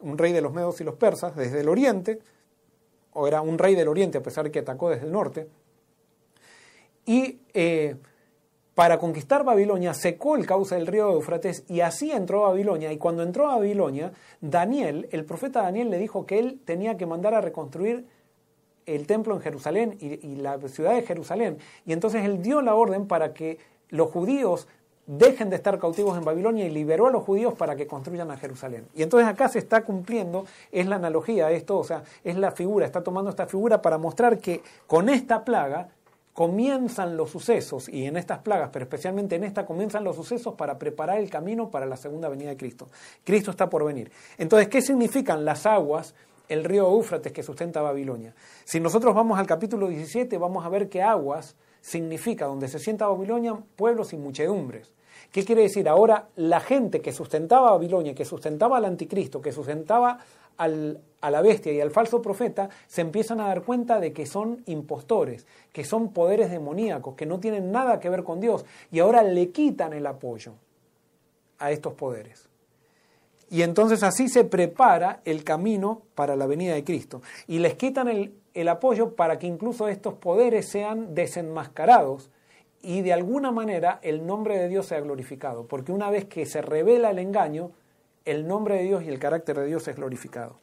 un rey de los medos y los persas, desde el oriente, o era un rey del oriente, a pesar de que atacó desde el norte, y eh, para conquistar Babilonia secó el cauce del río Eufrates y así entró a Babilonia. Y cuando entró a Babilonia, Daniel, el profeta Daniel le dijo que él tenía que mandar a reconstruir el templo en Jerusalén y la ciudad de Jerusalén. Y entonces él dio la orden para que los judíos dejen de estar cautivos en Babilonia y liberó a los judíos para que construyan a Jerusalén. Y entonces acá se está cumpliendo, es la analogía, esto, o sea, es la figura, está tomando esta figura para mostrar que con esta plaga comienzan los sucesos, y en estas plagas, pero especialmente en esta, comienzan los sucesos para preparar el camino para la segunda venida de Cristo. Cristo está por venir. Entonces, ¿qué significan las aguas? el río Éufrates que sustenta Babilonia. Si nosotros vamos al capítulo 17, vamos a ver que aguas significa donde se sienta Babilonia, pueblos y muchedumbres. ¿Qué quiere decir? Ahora la gente que sustentaba a Babilonia, que sustentaba al anticristo, que sustentaba a la bestia y al falso profeta, se empiezan a dar cuenta de que son impostores, que son poderes demoníacos, que no tienen nada que ver con Dios, y ahora le quitan el apoyo a estos poderes. Y entonces así se prepara el camino para la venida de Cristo. Y les quitan el, el apoyo para que incluso estos poderes sean desenmascarados y de alguna manera el nombre de Dios sea glorificado, porque una vez que se revela el engaño, el nombre de Dios y el carácter de Dios es glorificado.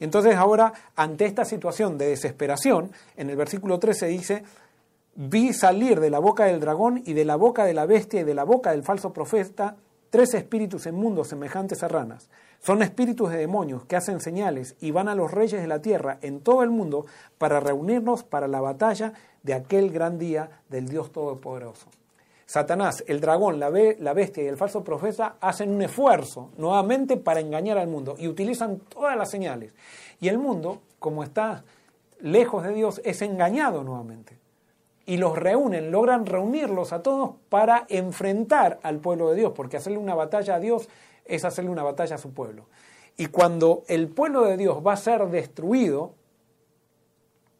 Entonces ahora, ante esta situación de desesperación, en el versículo 13 dice, vi salir de la boca del dragón y de la boca de la bestia y de la boca del falso profeta tres espíritus inmundos semejantes a ranas. Son espíritus de demonios que hacen señales y van a los reyes de la tierra en todo el mundo para reunirnos para la batalla de aquel gran día del Dios Todopoderoso. Satanás, el dragón, la, bestia y el falso profeta hacen un esfuerzo nuevamente para engañar al mundo y utilizan todas las señales. Y el mundo, como está lejos de Dios, es engañado nuevamente. Y los reúnen, logran reunirlos a todos para enfrentar al pueblo de Dios, porque hacerle una batalla a Dios es hacerle una batalla a su pueblo. Y cuando el pueblo de Dios va a ser destruido,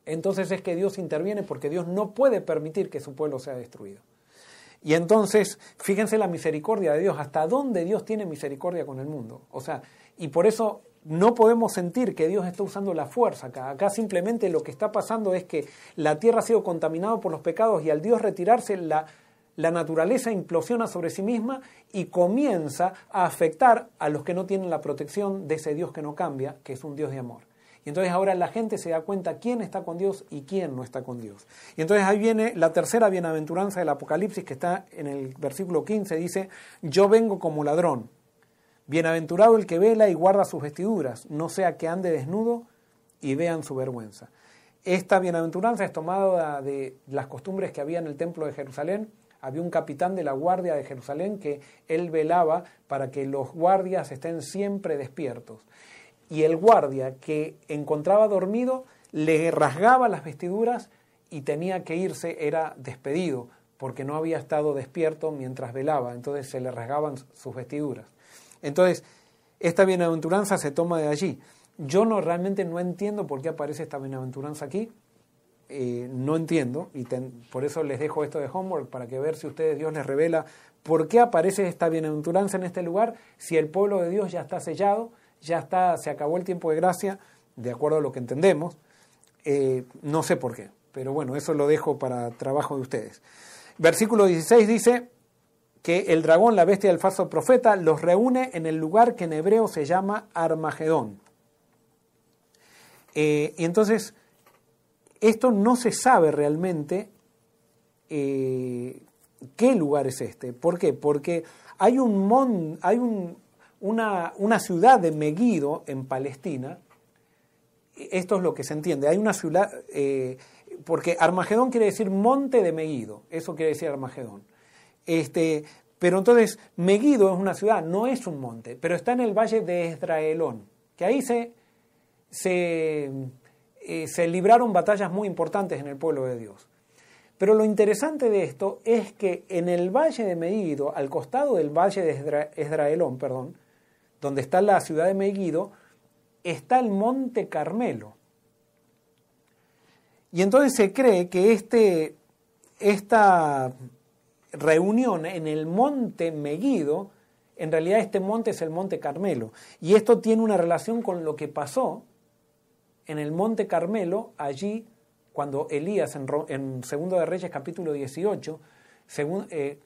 entonces es que Dios interviene porque Dios no puede permitir que su pueblo sea destruido. Y entonces, fíjense la misericordia de Dios, hasta dónde Dios tiene misericordia con el mundo. O sea, y por eso no podemos sentir que Dios está usando la fuerza acá. Acá simplemente lo que está pasando es que la tierra ha sido contaminada por los pecados y al Dios retirarse la, la naturaleza implosiona sobre sí misma y comienza a afectar a los que no tienen la protección de ese Dios que no cambia, que es un Dios de amor. Y entonces ahora la gente se da cuenta quién está con Dios y quién no está con Dios. Y entonces ahí viene la tercera bienaventuranza del Apocalipsis que está en el versículo 15, dice, yo vengo como ladrón. Bienaventurado el que vela y guarda sus vestiduras, no sea que ande desnudo y vean su vergüenza. Esta bienaventuranza es tomada de las costumbres que había en el templo de Jerusalén. Había un capitán de la guardia de Jerusalén que él velaba para que los guardias estén siempre despiertos y el guardia que encontraba dormido le rasgaba las vestiduras y tenía que irse, era despedido, porque no había estado despierto mientras velaba, entonces se le rasgaban sus vestiduras. Entonces, esta bienaventuranza se toma de allí. Yo no realmente no entiendo por qué aparece esta bienaventuranza aquí, eh, no entiendo, y por eso les dejo esto de homework, para que ver si ustedes Dios les revela por qué aparece esta bienaventuranza en este lugar, si el pueblo de Dios ya está sellado, ya está, se acabó el tiempo de gracia, de acuerdo a lo que entendemos. Eh, no sé por qué, pero bueno, eso lo dejo para trabajo de ustedes. Versículo 16 dice que el dragón, la bestia del falso profeta, los reúne en el lugar que en hebreo se llama Armagedón. Eh, y entonces, esto no se sabe realmente eh, qué lugar es este. ¿Por qué? Porque hay un, hay un, una, ciudad de Megiddo en Palestina, esto es lo que se entiende, hay una ciudad, eh, porque Armagedón quiere decir monte de Megiddo, eso quiere decir Armagedón. Este, pero entonces Megiddo es una ciudad, no es un monte, pero está en el valle de Esdraelón, que ahí se, se, eh, se libraron batallas muy importantes en el pueblo de Dios. Pero lo interesante de esto es que en el valle de Megiddo, al costado del valle de Esdraelón, perdón, donde está la ciudad de Megiddo, está el Monte Carmelo. Y entonces se cree que este, esta reunión en el Monte Megiddo, en realidad este monte es el Monte Carmelo. Y esto tiene una relación con lo que pasó en el Monte Carmelo, allí cuando Elías, en, en Segundo de Reyes capítulo 18, según, eh,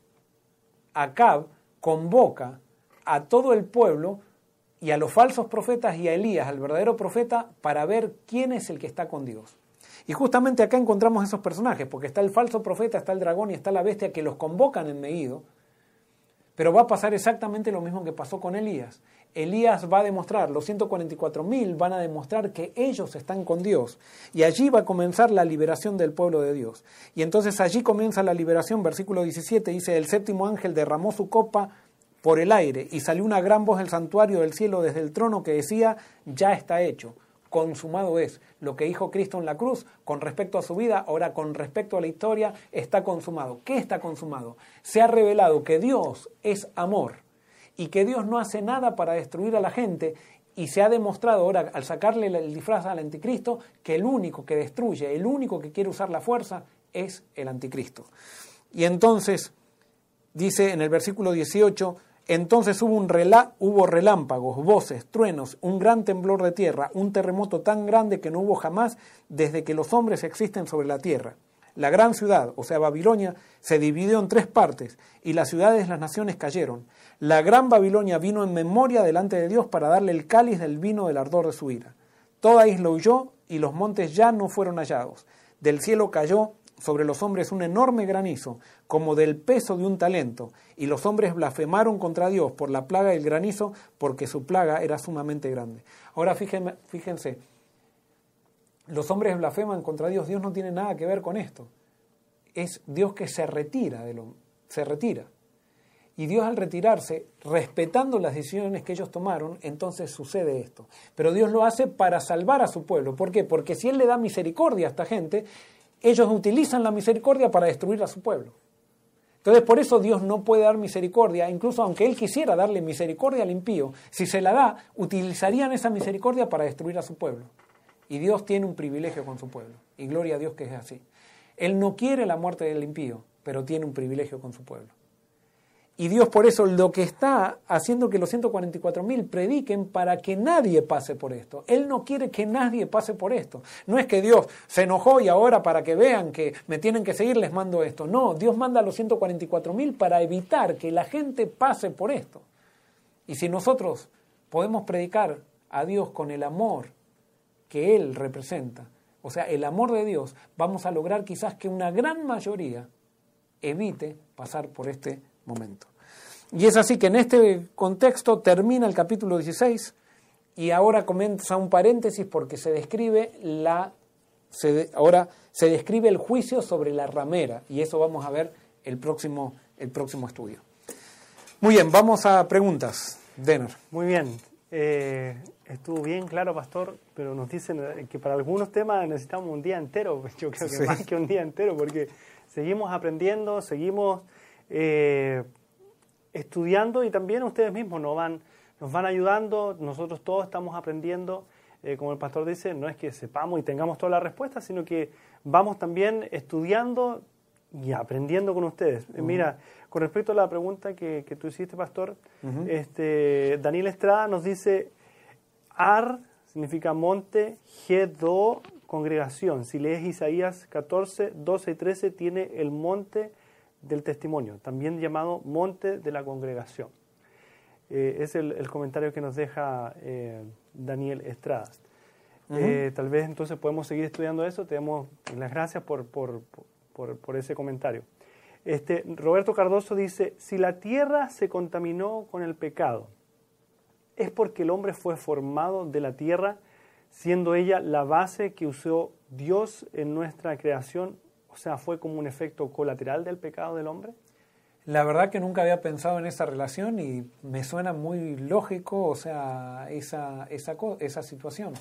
Acab convoca a todo el pueblo y a los falsos profetas y a Elías, al verdadero profeta, para ver quién es el que está con Dios. Y justamente acá encontramos esos personajes, porque está el falso profeta, está el dragón y está la bestia que los convocan en Meído. Pero va a pasar exactamente lo mismo que pasó con Elías. Elías va a demostrar, los 144.000 van a demostrar que ellos están con Dios. Y allí va a comenzar la liberación del pueblo de Dios. Y entonces allí comienza la liberación, versículo 17 dice, el séptimo ángel derramó su copa por el aire y salió una gran voz del santuario del cielo desde el trono que decía, ya está hecho, consumado es. Lo que dijo Cristo en la cruz con respecto a su vida, ahora con respecto a la historia, está consumado. ¿Qué está consumado? Se ha revelado que Dios es amor y que Dios no hace nada para destruir a la gente y se ha demostrado ahora, al sacarle el disfraz al anticristo, que el único que destruye, el único que quiere usar la fuerza, es el anticristo. Y entonces, dice en el versículo 18, entonces hubo, un hubo relámpagos, voces, truenos, un gran temblor de tierra, un terremoto tan grande que no hubo jamás desde que los hombres existen sobre la tierra. La gran ciudad, o sea, Babilonia, se dividió en tres partes y las ciudades de las naciones cayeron. La gran Babilonia vino en memoria delante de Dios para darle el cáliz del vino del ardor de su ira. Toda isla huyó y los montes ya no fueron hallados. Del cielo cayó sobre los hombres un enorme granizo, como del peso de un talento, y los hombres blasfemaron contra Dios por la plaga del granizo, porque su plaga era sumamente grande. Ahora fíjense, fíjense, los hombres blasfeman contra Dios, Dios no tiene nada que ver con esto. Es Dios que se retira de, se retira. Y Dios al retirarse, respetando las decisiones que ellos tomaron, entonces sucede esto. Pero Dios lo hace para salvar a su pueblo. ¿Por qué? Porque si Él le da misericordia a esta gente, ellos utilizan la misericordia para destruir a su pueblo. Entonces por eso Dios no puede dar misericordia, incluso aunque Él quisiera darle misericordia al impío, si se la da, utilizarían esa misericordia para destruir a su pueblo. Y Dios tiene un privilegio con su pueblo. Y gloria a Dios que es así. Él no quiere la muerte del impío, pero tiene un privilegio con su pueblo. Y Dios por eso lo que está haciendo que los 144.000 prediquen para que nadie pase por esto. Él no quiere que nadie pase por esto. No es que Dios se enojó y ahora para que vean que me tienen que seguir les mando esto. No, Dios manda a los 144.000 para evitar que la gente pase por esto. Y si nosotros podemos predicar a Dios con el amor que Él representa, o sea, el amor de Dios, vamos a lograr quizás que una gran mayoría evite pasar por este momento. Y es así que en este contexto termina el capítulo 16 y ahora comienza un paréntesis porque se describe la ahora se describe el juicio sobre la ramera y eso vamos a ver el próximo el próximo estudio. Muy bien, vamos a preguntas. Denner. Muy bien. Eh, estuvo bien claro, pastor, pero nos dicen que para algunos temas necesitamos un día entero. Yo creo que más que un día entero, porque seguimos aprendiendo, seguimos eh, estudiando y también ustedes mismos nos van, nos van ayudando, nosotros todos estamos aprendiendo, eh, como el pastor dice, no es que sepamos y tengamos todas las respuestas, sino que vamos también estudiando y aprendiendo con ustedes. Eh, mira, con respecto a la pregunta que, que tú hiciste, pastor, este, Daniel Estrada nos dice, Ar significa monte, Gedo, congregación. Si lees Isaías 14, 12 y 13, tiene el monte del testimonio, también llamado monte de la congregación. Eh, es el, comentario que nos deja eh, Daniel Estrada. Eh, tal vez entonces podemos seguir estudiando eso. Te damos las gracias por, por, por, ese comentario. Este, Roberto Cardoso dice, si la tierra se contaminó con el pecado, es porque el hombre fue formado de la tierra, siendo ella la base que usó Dios en nuestra creación o sea, ¿fue como un efecto colateral del pecado del hombre? La verdad que nunca había pensado en esa relación y me suena muy lógico, o sea, esa, esa, esa situación.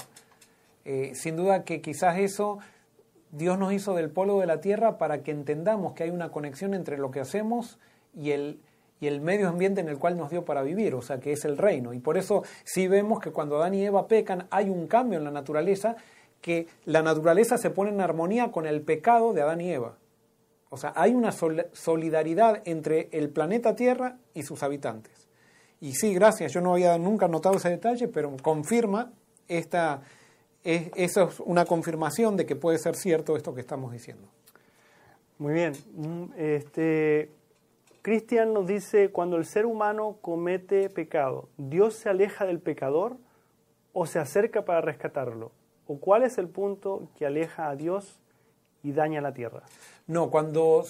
Eh, sin duda que quizás eso Dios nos hizo del polo de la tierra para que entendamos que hay una conexión entre lo que hacemos y el, y el medio ambiente en el cual nos dio para vivir, o sea, que es el reino. Y por eso sí vemos que cuando Adán y Eva pecan hay un cambio en la naturaleza que la naturaleza se pone en armonía con el pecado de Adán y Eva. O sea, hay una solidaridad entre el planeta Tierra y sus habitantes. Y sí, gracias, yo no había nunca notado ese detalle, pero confirma esta, es, eso es una confirmación de que puede ser cierto esto que estamos diciendo. Muy bien. Mm, este, Cristian nos dice, cuando el ser humano comete pecado, ¿Dios se aleja del pecador o se acerca para rescatarlo? ¿O cuál es el punto que aleja a Dios y daña la tierra? No, cuando,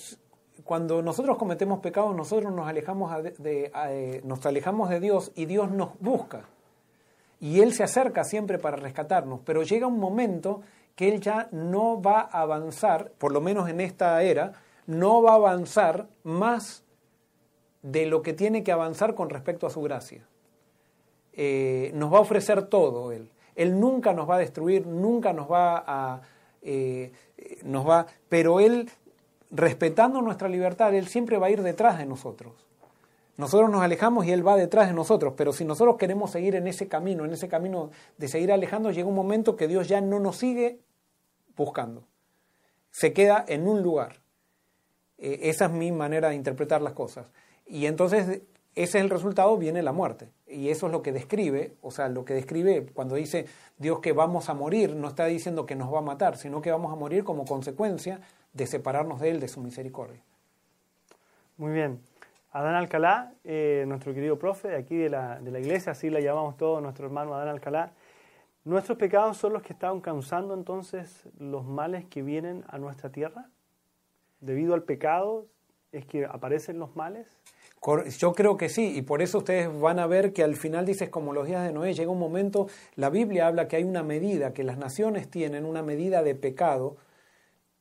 cuando nosotros cometemos pecados, nosotros nos alejamos de, eh, nos alejamos de Dios y Dios nos busca. Y Él se acerca siempre para rescatarnos, pero llega un momento que Él ya no va a avanzar, por lo menos en esta era, no va a avanzar más de lo que tiene que avanzar con respecto a su gracia. Eh, nos va a ofrecer todo Él. Él nunca nos va a destruir, nunca nos va a... Eh, nos va, pero Él, respetando nuestra libertad, Él siempre va a ir detrás de nosotros. Nosotros nos alejamos y Él va detrás de nosotros, pero si nosotros queremos seguir en ese camino, en ese camino de seguir alejando, llega un momento que Dios ya no nos sigue buscando. Se queda en un lugar. Eh, esa es mi manera de interpretar las cosas. Y entonces ese es el resultado, viene la muerte. Y eso es lo que describe, o sea, lo que describe cuando dice Dios que vamos a morir, no está diciendo que nos va a matar, sino que vamos a morir como consecuencia de separarnos de Él, de su misericordia. Muy bien. Adán Alcalá, eh, nuestro querido profe de aquí de la, de la iglesia, así la llamamos todos, nuestro hermano Adán Alcalá. ¿Nuestros pecados son los que están causando entonces los males que vienen a nuestra tierra? ¿Debido al pecado es que aparecen los males? Yo creo que sí, y por eso ustedes van a ver que al final dices como los días de Noé, llega un momento, la Biblia habla que hay una medida, que las naciones tienen una medida de pecado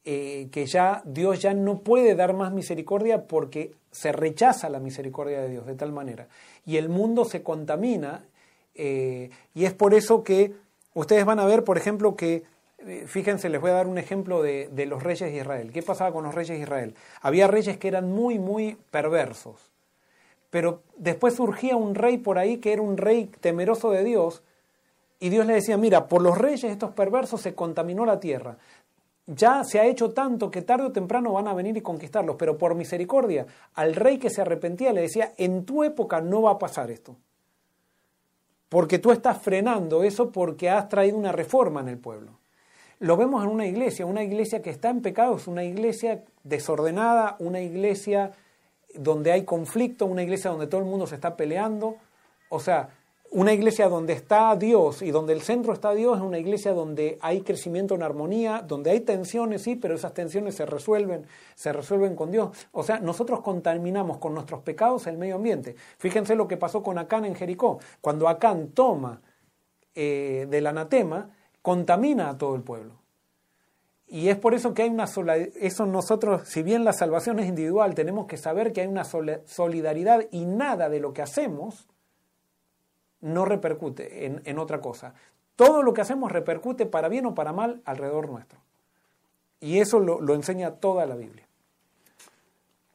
eh, que ya Dios ya no puede dar más misericordia porque se rechaza la misericordia de Dios de tal manera. Y el mundo se contamina eh, y es por eso que ustedes van a ver, por ejemplo, que, eh, fíjense, les voy a dar un ejemplo de, de los reyes de Israel. ¿Qué pasaba con los reyes de Israel? Había reyes que eran muy, muy perversos. Pero después surgía un rey por ahí que era un rey temeroso de Dios, y Dios le decía, mira, por los reyes estos perversos se contaminó la tierra ya se ha hecho tanto que tarde o temprano van a venir y conquistarlos, pero por misericordia, al rey que se arrepentía le decía, en tu época no va a pasar esto, porque tú estás frenando eso porque has traído una reforma en el pueblo. Lo vemos en una iglesia, una iglesia que está en pecado, es una iglesia desordenada, una iglesia donde hay conflicto, una iglesia donde todo el mundo se está peleando, o sea, una iglesia donde está Dios y donde el centro está Dios es una iglesia donde hay crecimiento en armonía, donde hay tensiones, sí, pero esas tensiones se resuelven, se resuelven con Dios. O sea, nosotros contaminamos con nuestros pecados el medio ambiente. Fíjense lo que pasó con Acán en Jericó. Cuando Acán toma eh, del anatema, contamina a todo el pueblo. Y es por eso que hay una eso nosotros, si bien la salvación es individual, tenemos que saber que hay una solidaridad y nada de lo que hacemos no repercute en, otra cosa. Todo lo que hacemos repercute para bien o para mal alrededor nuestro. Y eso lo, enseña toda la Biblia.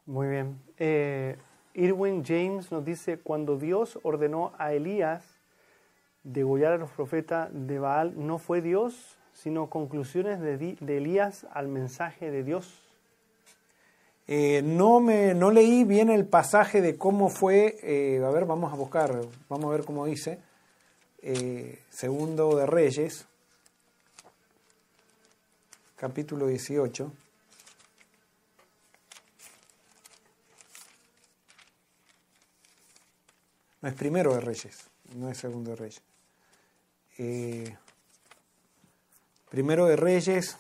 Muy bien. Eh, Irwin James nos dice, cuando Dios ordenó a Elías degollar a los profetas de Baal, no fue Dios, sino conclusiones de, Elías al mensaje de Dios. Eh, no, me, no leí bien el pasaje de cómo fue, eh, a ver, vamos a buscar, vamos a ver cómo dice, eh, segundo de Reyes, capítulo 18. No es primero de Reyes, no es segundo de Reyes. Primero de Reyes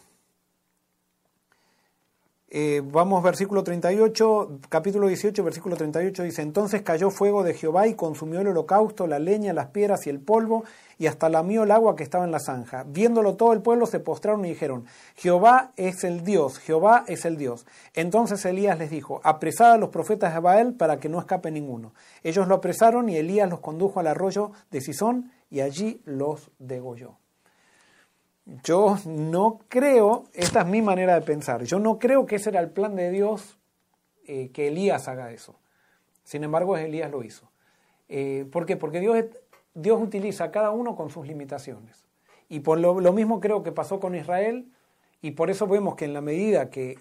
eh, vamos, versículo 38, capítulo 18, versículo 38 dice, entonces cayó fuego de Jehová y consumió el holocausto, la leña, las piedras y el polvo, y hasta lamió el agua que estaba en la zanja. Viéndolo todo el pueblo se postraron y dijeron, Jehová es el Dios, Jehová es el Dios. Entonces Elías les dijo, apresad a los profetas de Baal para que no escape ninguno. Ellos lo apresaron y Elías los condujo al arroyo de Sison y allí los degolló. Yo no creo, esta es mi manera de pensar, yo no creo que ese era el plan de Dios eh, que Elías haga eso. Sin embargo, Elías lo hizo. Eh, ¿Por qué? Porque Dios, Dios utiliza a cada uno con sus limitaciones. Y por lo, lo mismo creo que pasó con Israel, y por eso vemos que en la medida que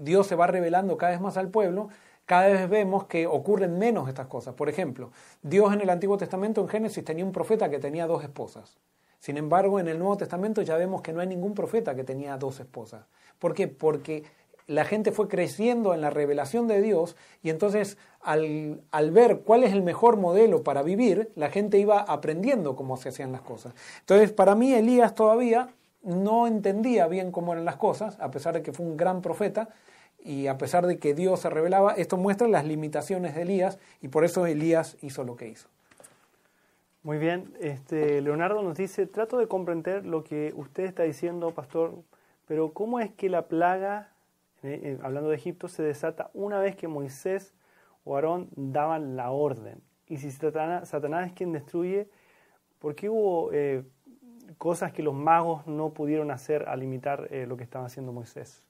Dios se va revelando cada vez más al pueblo, cada vez vemos que ocurren menos estas cosas. Por ejemplo, Dios en el Antiguo Testamento, en Génesis, tenía un profeta que tenía dos esposas. Sin embargo, en el Nuevo Testamento ya vemos que no hay ningún profeta que tenía dos esposas. ¿Por qué? Porque la gente fue creciendo en la revelación de Dios y entonces al, ver cuál es el mejor modelo para vivir, la gente iba aprendiendo cómo se hacían las cosas. Entonces, para mí, Elías todavía no entendía bien cómo eran las cosas, a pesar de que fue un gran profeta y a pesar de que Dios se revelaba, esto muestra las limitaciones de Elías y por eso Elías hizo lo que hizo. Muy bien, este, Leonardo nos dice, trato de comprender lo que usted está diciendo, pastor, pero ¿cómo es que la plaga, eh, eh, hablando de Egipto, se desata una vez que Moisés o Aarón daban la orden? Y si Satanás, es quien destruye, ¿por qué hubo eh, cosas que los magos no pudieron hacer al imitar lo que estaba haciendo Moisés?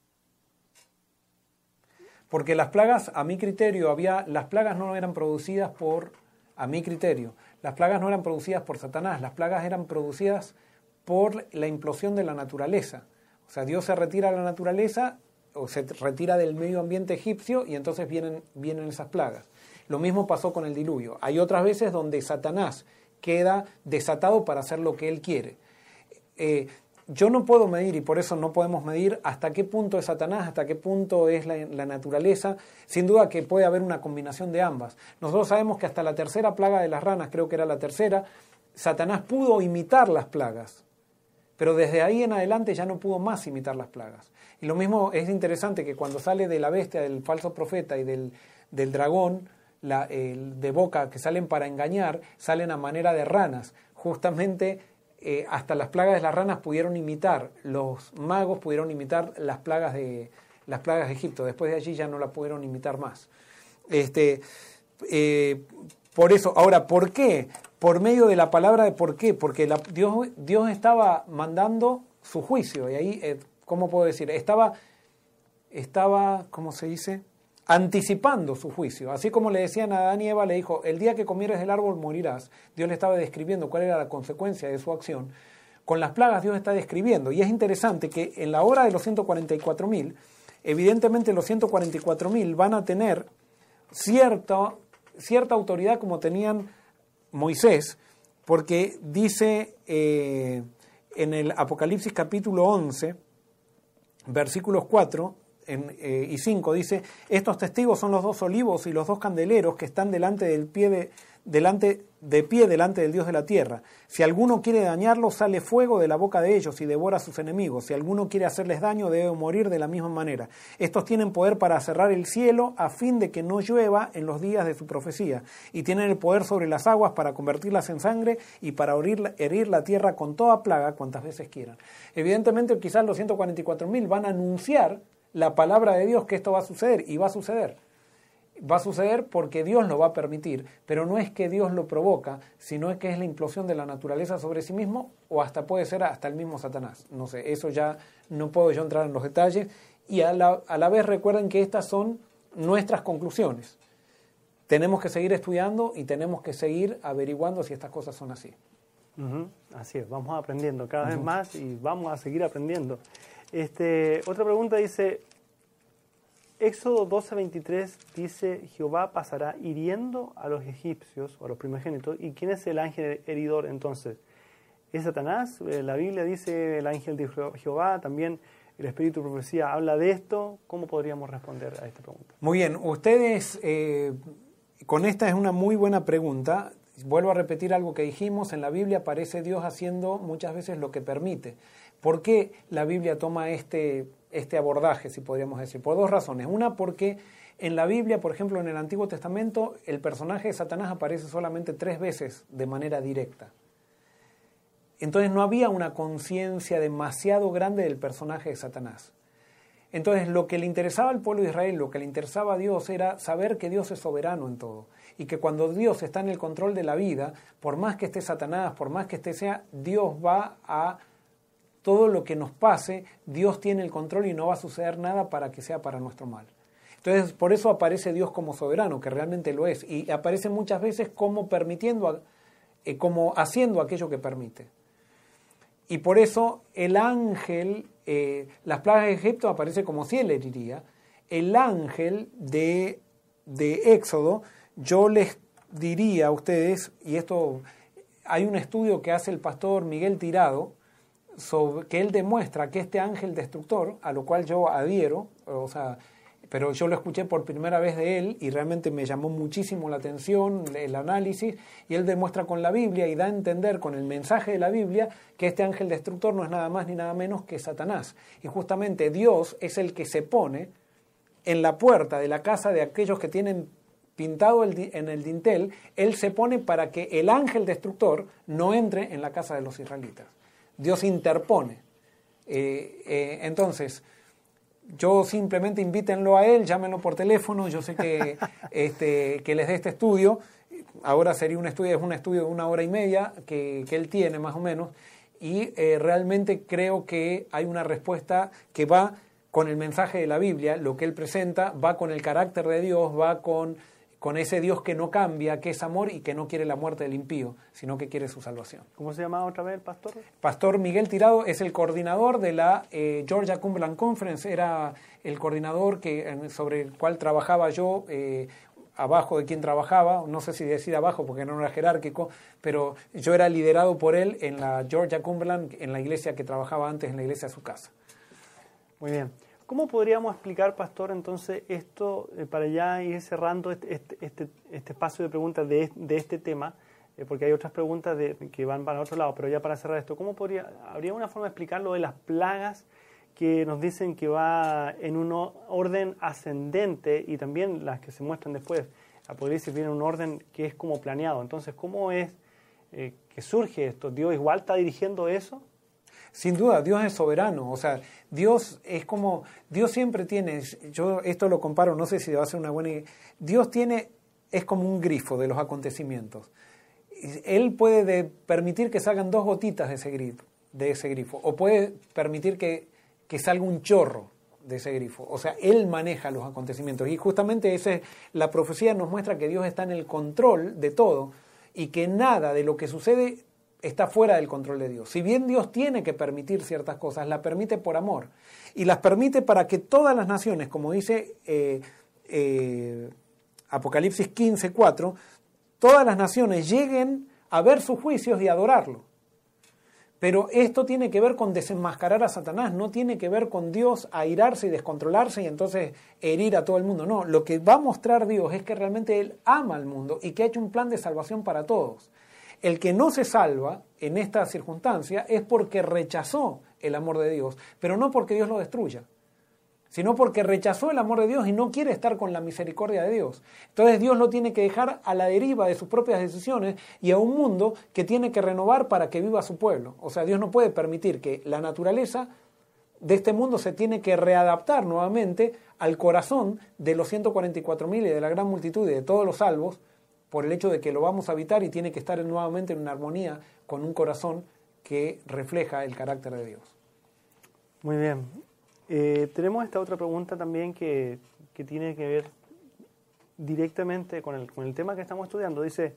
Porque las plagas, a mi criterio, había, las plagas no eran producidas por, a mi criterio, las plagas no eran producidas por Satanás, las plagas eran producidas por la implosión de la naturaleza. O sea, Dios se retira de la naturaleza o se retira del medio ambiente egipcio y entonces vienen, vienen esas plagas. Lo mismo pasó con el diluvio. Hay otras veces donde Satanás queda desatado para hacer lo que él quiere. Eh, yo no puedo medir, y por eso no podemos medir hasta qué punto es Satanás, hasta qué punto es la, naturaleza. Sin duda que puede haber una combinación de ambas. Nosotros sabemos que hasta la tercera plaga de las ranas, creo que era la tercera, Satanás pudo imitar las plagas, pero desde ahí en adelante ya no pudo más imitar las plagas. Y lo mismo es interesante que cuando sale de la bestia, del falso profeta y del, dragón, de boca que salen para engañar, salen a manera de ranas. Justamente eh, hasta las plagas de las ranas pudieron imitar, los magos pudieron imitar las plagas de, las plagas de Egipto. Después de allí ya no la pudieron imitar más. Este, eh, por eso, ahora, ¿por qué? Por medio de la palabra de por qué, porque Dios, Dios estaba mandando su juicio, y ahí, eh, ¿cómo puedo decir? Estaba, estaba, ¿cómo se dice? Anticipando su juicio. Así como le decían a Adán y Eva, le dijo, el día que comieres del árbol morirás. Dios le estaba describiendo cuál era la consecuencia de su acción. Con las plagas Dios está describiendo. Y es interesante que en la hora de los 144.000, evidentemente los 144.000 van a tener cierta, cierta autoridad como tenían Moisés, porque dice eh, en el Apocalipsis capítulo 11, versículos 4 eh, y 5, dice, estos testigos son los dos olivos y los dos candeleros que están delante del pie de, delante, de pie delante del Dios de la tierra. Si alguno quiere dañarlos, sale fuego de la boca de ellos y devora a sus enemigos. Si alguno quiere hacerles daño, debe morir de la misma manera. Estos tienen poder para cerrar el cielo a fin de que no llueva en los días de su profecía. Y tienen el poder sobre las aguas para convertirlas en sangre y para herir, herir la tierra con toda plaga cuantas veces quieran. Evidentemente, quizás los 144.000 van a anunciar la palabra de Dios que esto va a suceder y va a suceder va a suceder porque Dios lo va a permitir, pero no es que Dios lo provoca, sino que es la implosión de la naturaleza sobre sí mismo o hasta puede ser hasta el mismo Satanás. No sé, eso ya no puedo yo entrar en los detalles y a la, a la vez recuerden que estas son nuestras conclusiones. Tenemos que seguir estudiando y tenemos que seguir averiguando si estas cosas son así. Así es, vamos aprendiendo cada vez más y vamos a seguir aprendiendo. Este, otra pregunta dice, Éxodo 12:23 dice, Jehová pasará hiriendo a los egipcios o a los primogénitos. ¿Y quién es el ángel heridor entonces? ¿Es Satanás? Eh, la Biblia dice el ángel de Jehová, también el Espíritu de Profecía habla de esto. ¿Cómo podríamos responder a esta pregunta? Muy bien, ustedes, eh, con esta es una muy buena pregunta. Vuelvo a repetir algo que dijimos, en la Biblia aparece Dios haciendo muchas veces lo que permite. ¿Por qué la Biblia toma este este abordaje, si podríamos decir, por dos razones. Una, porque en la Biblia, por ejemplo, en el Antiguo Testamento, el personaje de Satanás aparece solamente tres veces de manera directa. Entonces no había una conciencia demasiado grande del personaje de Satanás. Entonces lo que le interesaba al pueblo de Israel, lo que le interesaba a Dios era saber que Dios es soberano en todo y que cuando Dios está en el control de la vida, por más que esté Satanás, por más que esté sea, Dios va a todo lo que nos pase, Dios tiene el control y no va a suceder nada para que sea para nuestro mal. Entonces, por eso aparece Dios como soberano, que realmente lo es, y aparece muchas veces como permitiendo, eh, como haciendo aquello que permite. Y por eso el ángel, eh, las plagas de Egipto aparece como si él heriría. El ángel de, de Éxodo, yo les diría a ustedes, y esto hay un estudio que hace el pastor Miguel Tirado, que él demuestra que este ángel destructor, a lo cual yo adhiero, o sea, pero yo lo escuché por primera vez de él y realmente me llamó muchísimo la atención el análisis y él demuestra con la Biblia y da a entender con el mensaje de la Biblia que este ángel destructor no es nada más ni nada menos que Satanás. Y justamente Dios es el que se pone en la puerta de la casa de aquellos que tienen pintado en el dintel, él se pone para que el ángel destructor no entre en la casa de los israelitas. Dios interpone. Eh, eh, entonces, yo simplemente invítenlo a él, llámenlo por teléfono, yo sé que, este, que les dé este estudio, ahora sería un estudio, es un estudio de una hora y media que, él tiene más o menos, y eh, realmente creo que hay una respuesta que va con el mensaje de la Biblia, lo que él presenta, va con el carácter de Dios, va con con ese Dios que no cambia, que es amor y que no quiere la muerte del impío, sino que quiere su salvación. ¿Cómo se llamaba otra vez el pastor? Pastor Miguel Tirado es el coordinador de la eh, Georgia Cumberland Conference, era el coordinador que, sobre el cual trabajaba yo. Eh, abajo de quien trabajaba, no sé si decir abajo porque no era jerárquico, pero yo era liderado por él en la Georgia Cumberland, en la iglesia que trabajaba antes, en la iglesia de su casa. Muy bien. ¿Cómo podríamos explicar, Pastor, entonces esto eh, para ya ir cerrando este, este, este, este espacio de preguntas de, este tema? Eh, porque hay otras preguntas de, que van para otro lado, pero ya para cerrar esto, ¿cómo podría, habría una forma de explicar lo de las plagas que nos dicen que va en un orden ascendente y también las que se muestran después? Podría decir bien un orden que es como planeado. Entonces, ¿cómo es eh, que surge esto, ¿Dios igual está dirigiendo eso? Sin duda, Dios es soberano, o sea, Dios es como, Dios siempre tiene, yo esto lo comparo, no sé si va a ser una buena idea, Dios tiene, es como un grifo de los acontecimientos. Él puede permitir que salgan dos gotitas de ese grifo, de ese grifo o puede permitir que, que salga un chorro de ese grifo. O sea, Él maneja los acontecimientos. Y justamente ese, la profecía nos muestra que Dios está en el control de todo y que nada de lo que sucede está fuera del control de Dios. Si bien Dios tiene que permitir ciertas cosas, las permite por amor. Y las permite para que todas las naciones, como dice eh, eh, Apocalipsis 15, 4, todas las naciones lleguen a ver sus juicios y adorarlo. Pero esto tiene que ver con desenmascarar a Satanás, no tiene que ver con Dios airarse y descontrolarse y entonces herir a todo el mundo. No, lo que va a mostrar Dios es que realmente Él ama al mundo y que ha hecho un plan de salvación para todos. El que no se salva en esta circunstancia es porque rechazó el amor de Dios, pero no porque Dios lo destruya sino porque rechazó el amor de Dios y no quiere estar con la misericordia de Dios. Entonces Dios lo tiene que dejar a la deriva de sus propias decisiones y a un mundo que tiene que renovar para que viva su pueblo. O sea, Dios no puede permitir que la naturaleza de este mundo se tiene que readaptar nuevamente al corazón de los 144.000 y de la gran multitud y de todos los salvos por el hecho de que lo vamos a habitar y tiene que estar nuevamente en una armonía con un corazón que refleja el carácter de Dios. Muy bien. Eh, tenemos esta otra pregunta también que, tiene que ver directamente con el, con el tema que estamos estudiando. Dice,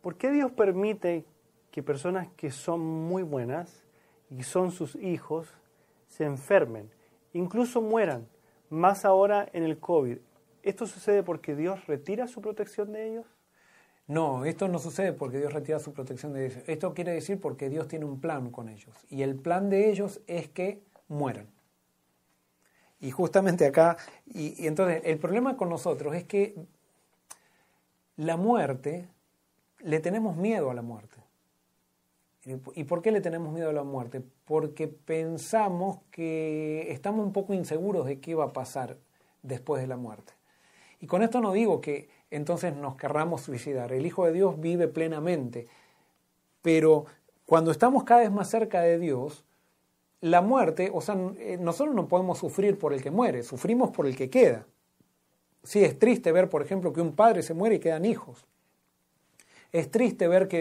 ¿por qué Dios permite que personas que son muy buenas y son sus hijos se enfermen, incluso mueran, más ahora en el COVID? ¿Esto sucede porque Dios retira su protección de ellos? No, esto no sucede porque Dios retira su protección de ellos. Esto quiere decir porque Dios tiene un plan con ellos. Y el plan de ellos es que mueran. Y justamente acá, y, entonces el problema con nosotros es que la muerte, le tenemos miedo a la muerte. ¿Y por qué le tenemos miedo a la muerte? Porque pensamos que estamos un poco inseguros de qué va a pasar después de la muerte. Y con esto no digo que entonces nos querramos suicidar. El Hijo de Dios vive plenamente. Pero cuando estamos cada vez más cerca de Dios, la muerte, o sea, eh, nosotros no podemos sufrir por el que muere, sufrimos por el que queda. Sí, es triste ver, por ejemplo, que un padre se muere y quedan hijos. Es triste ver que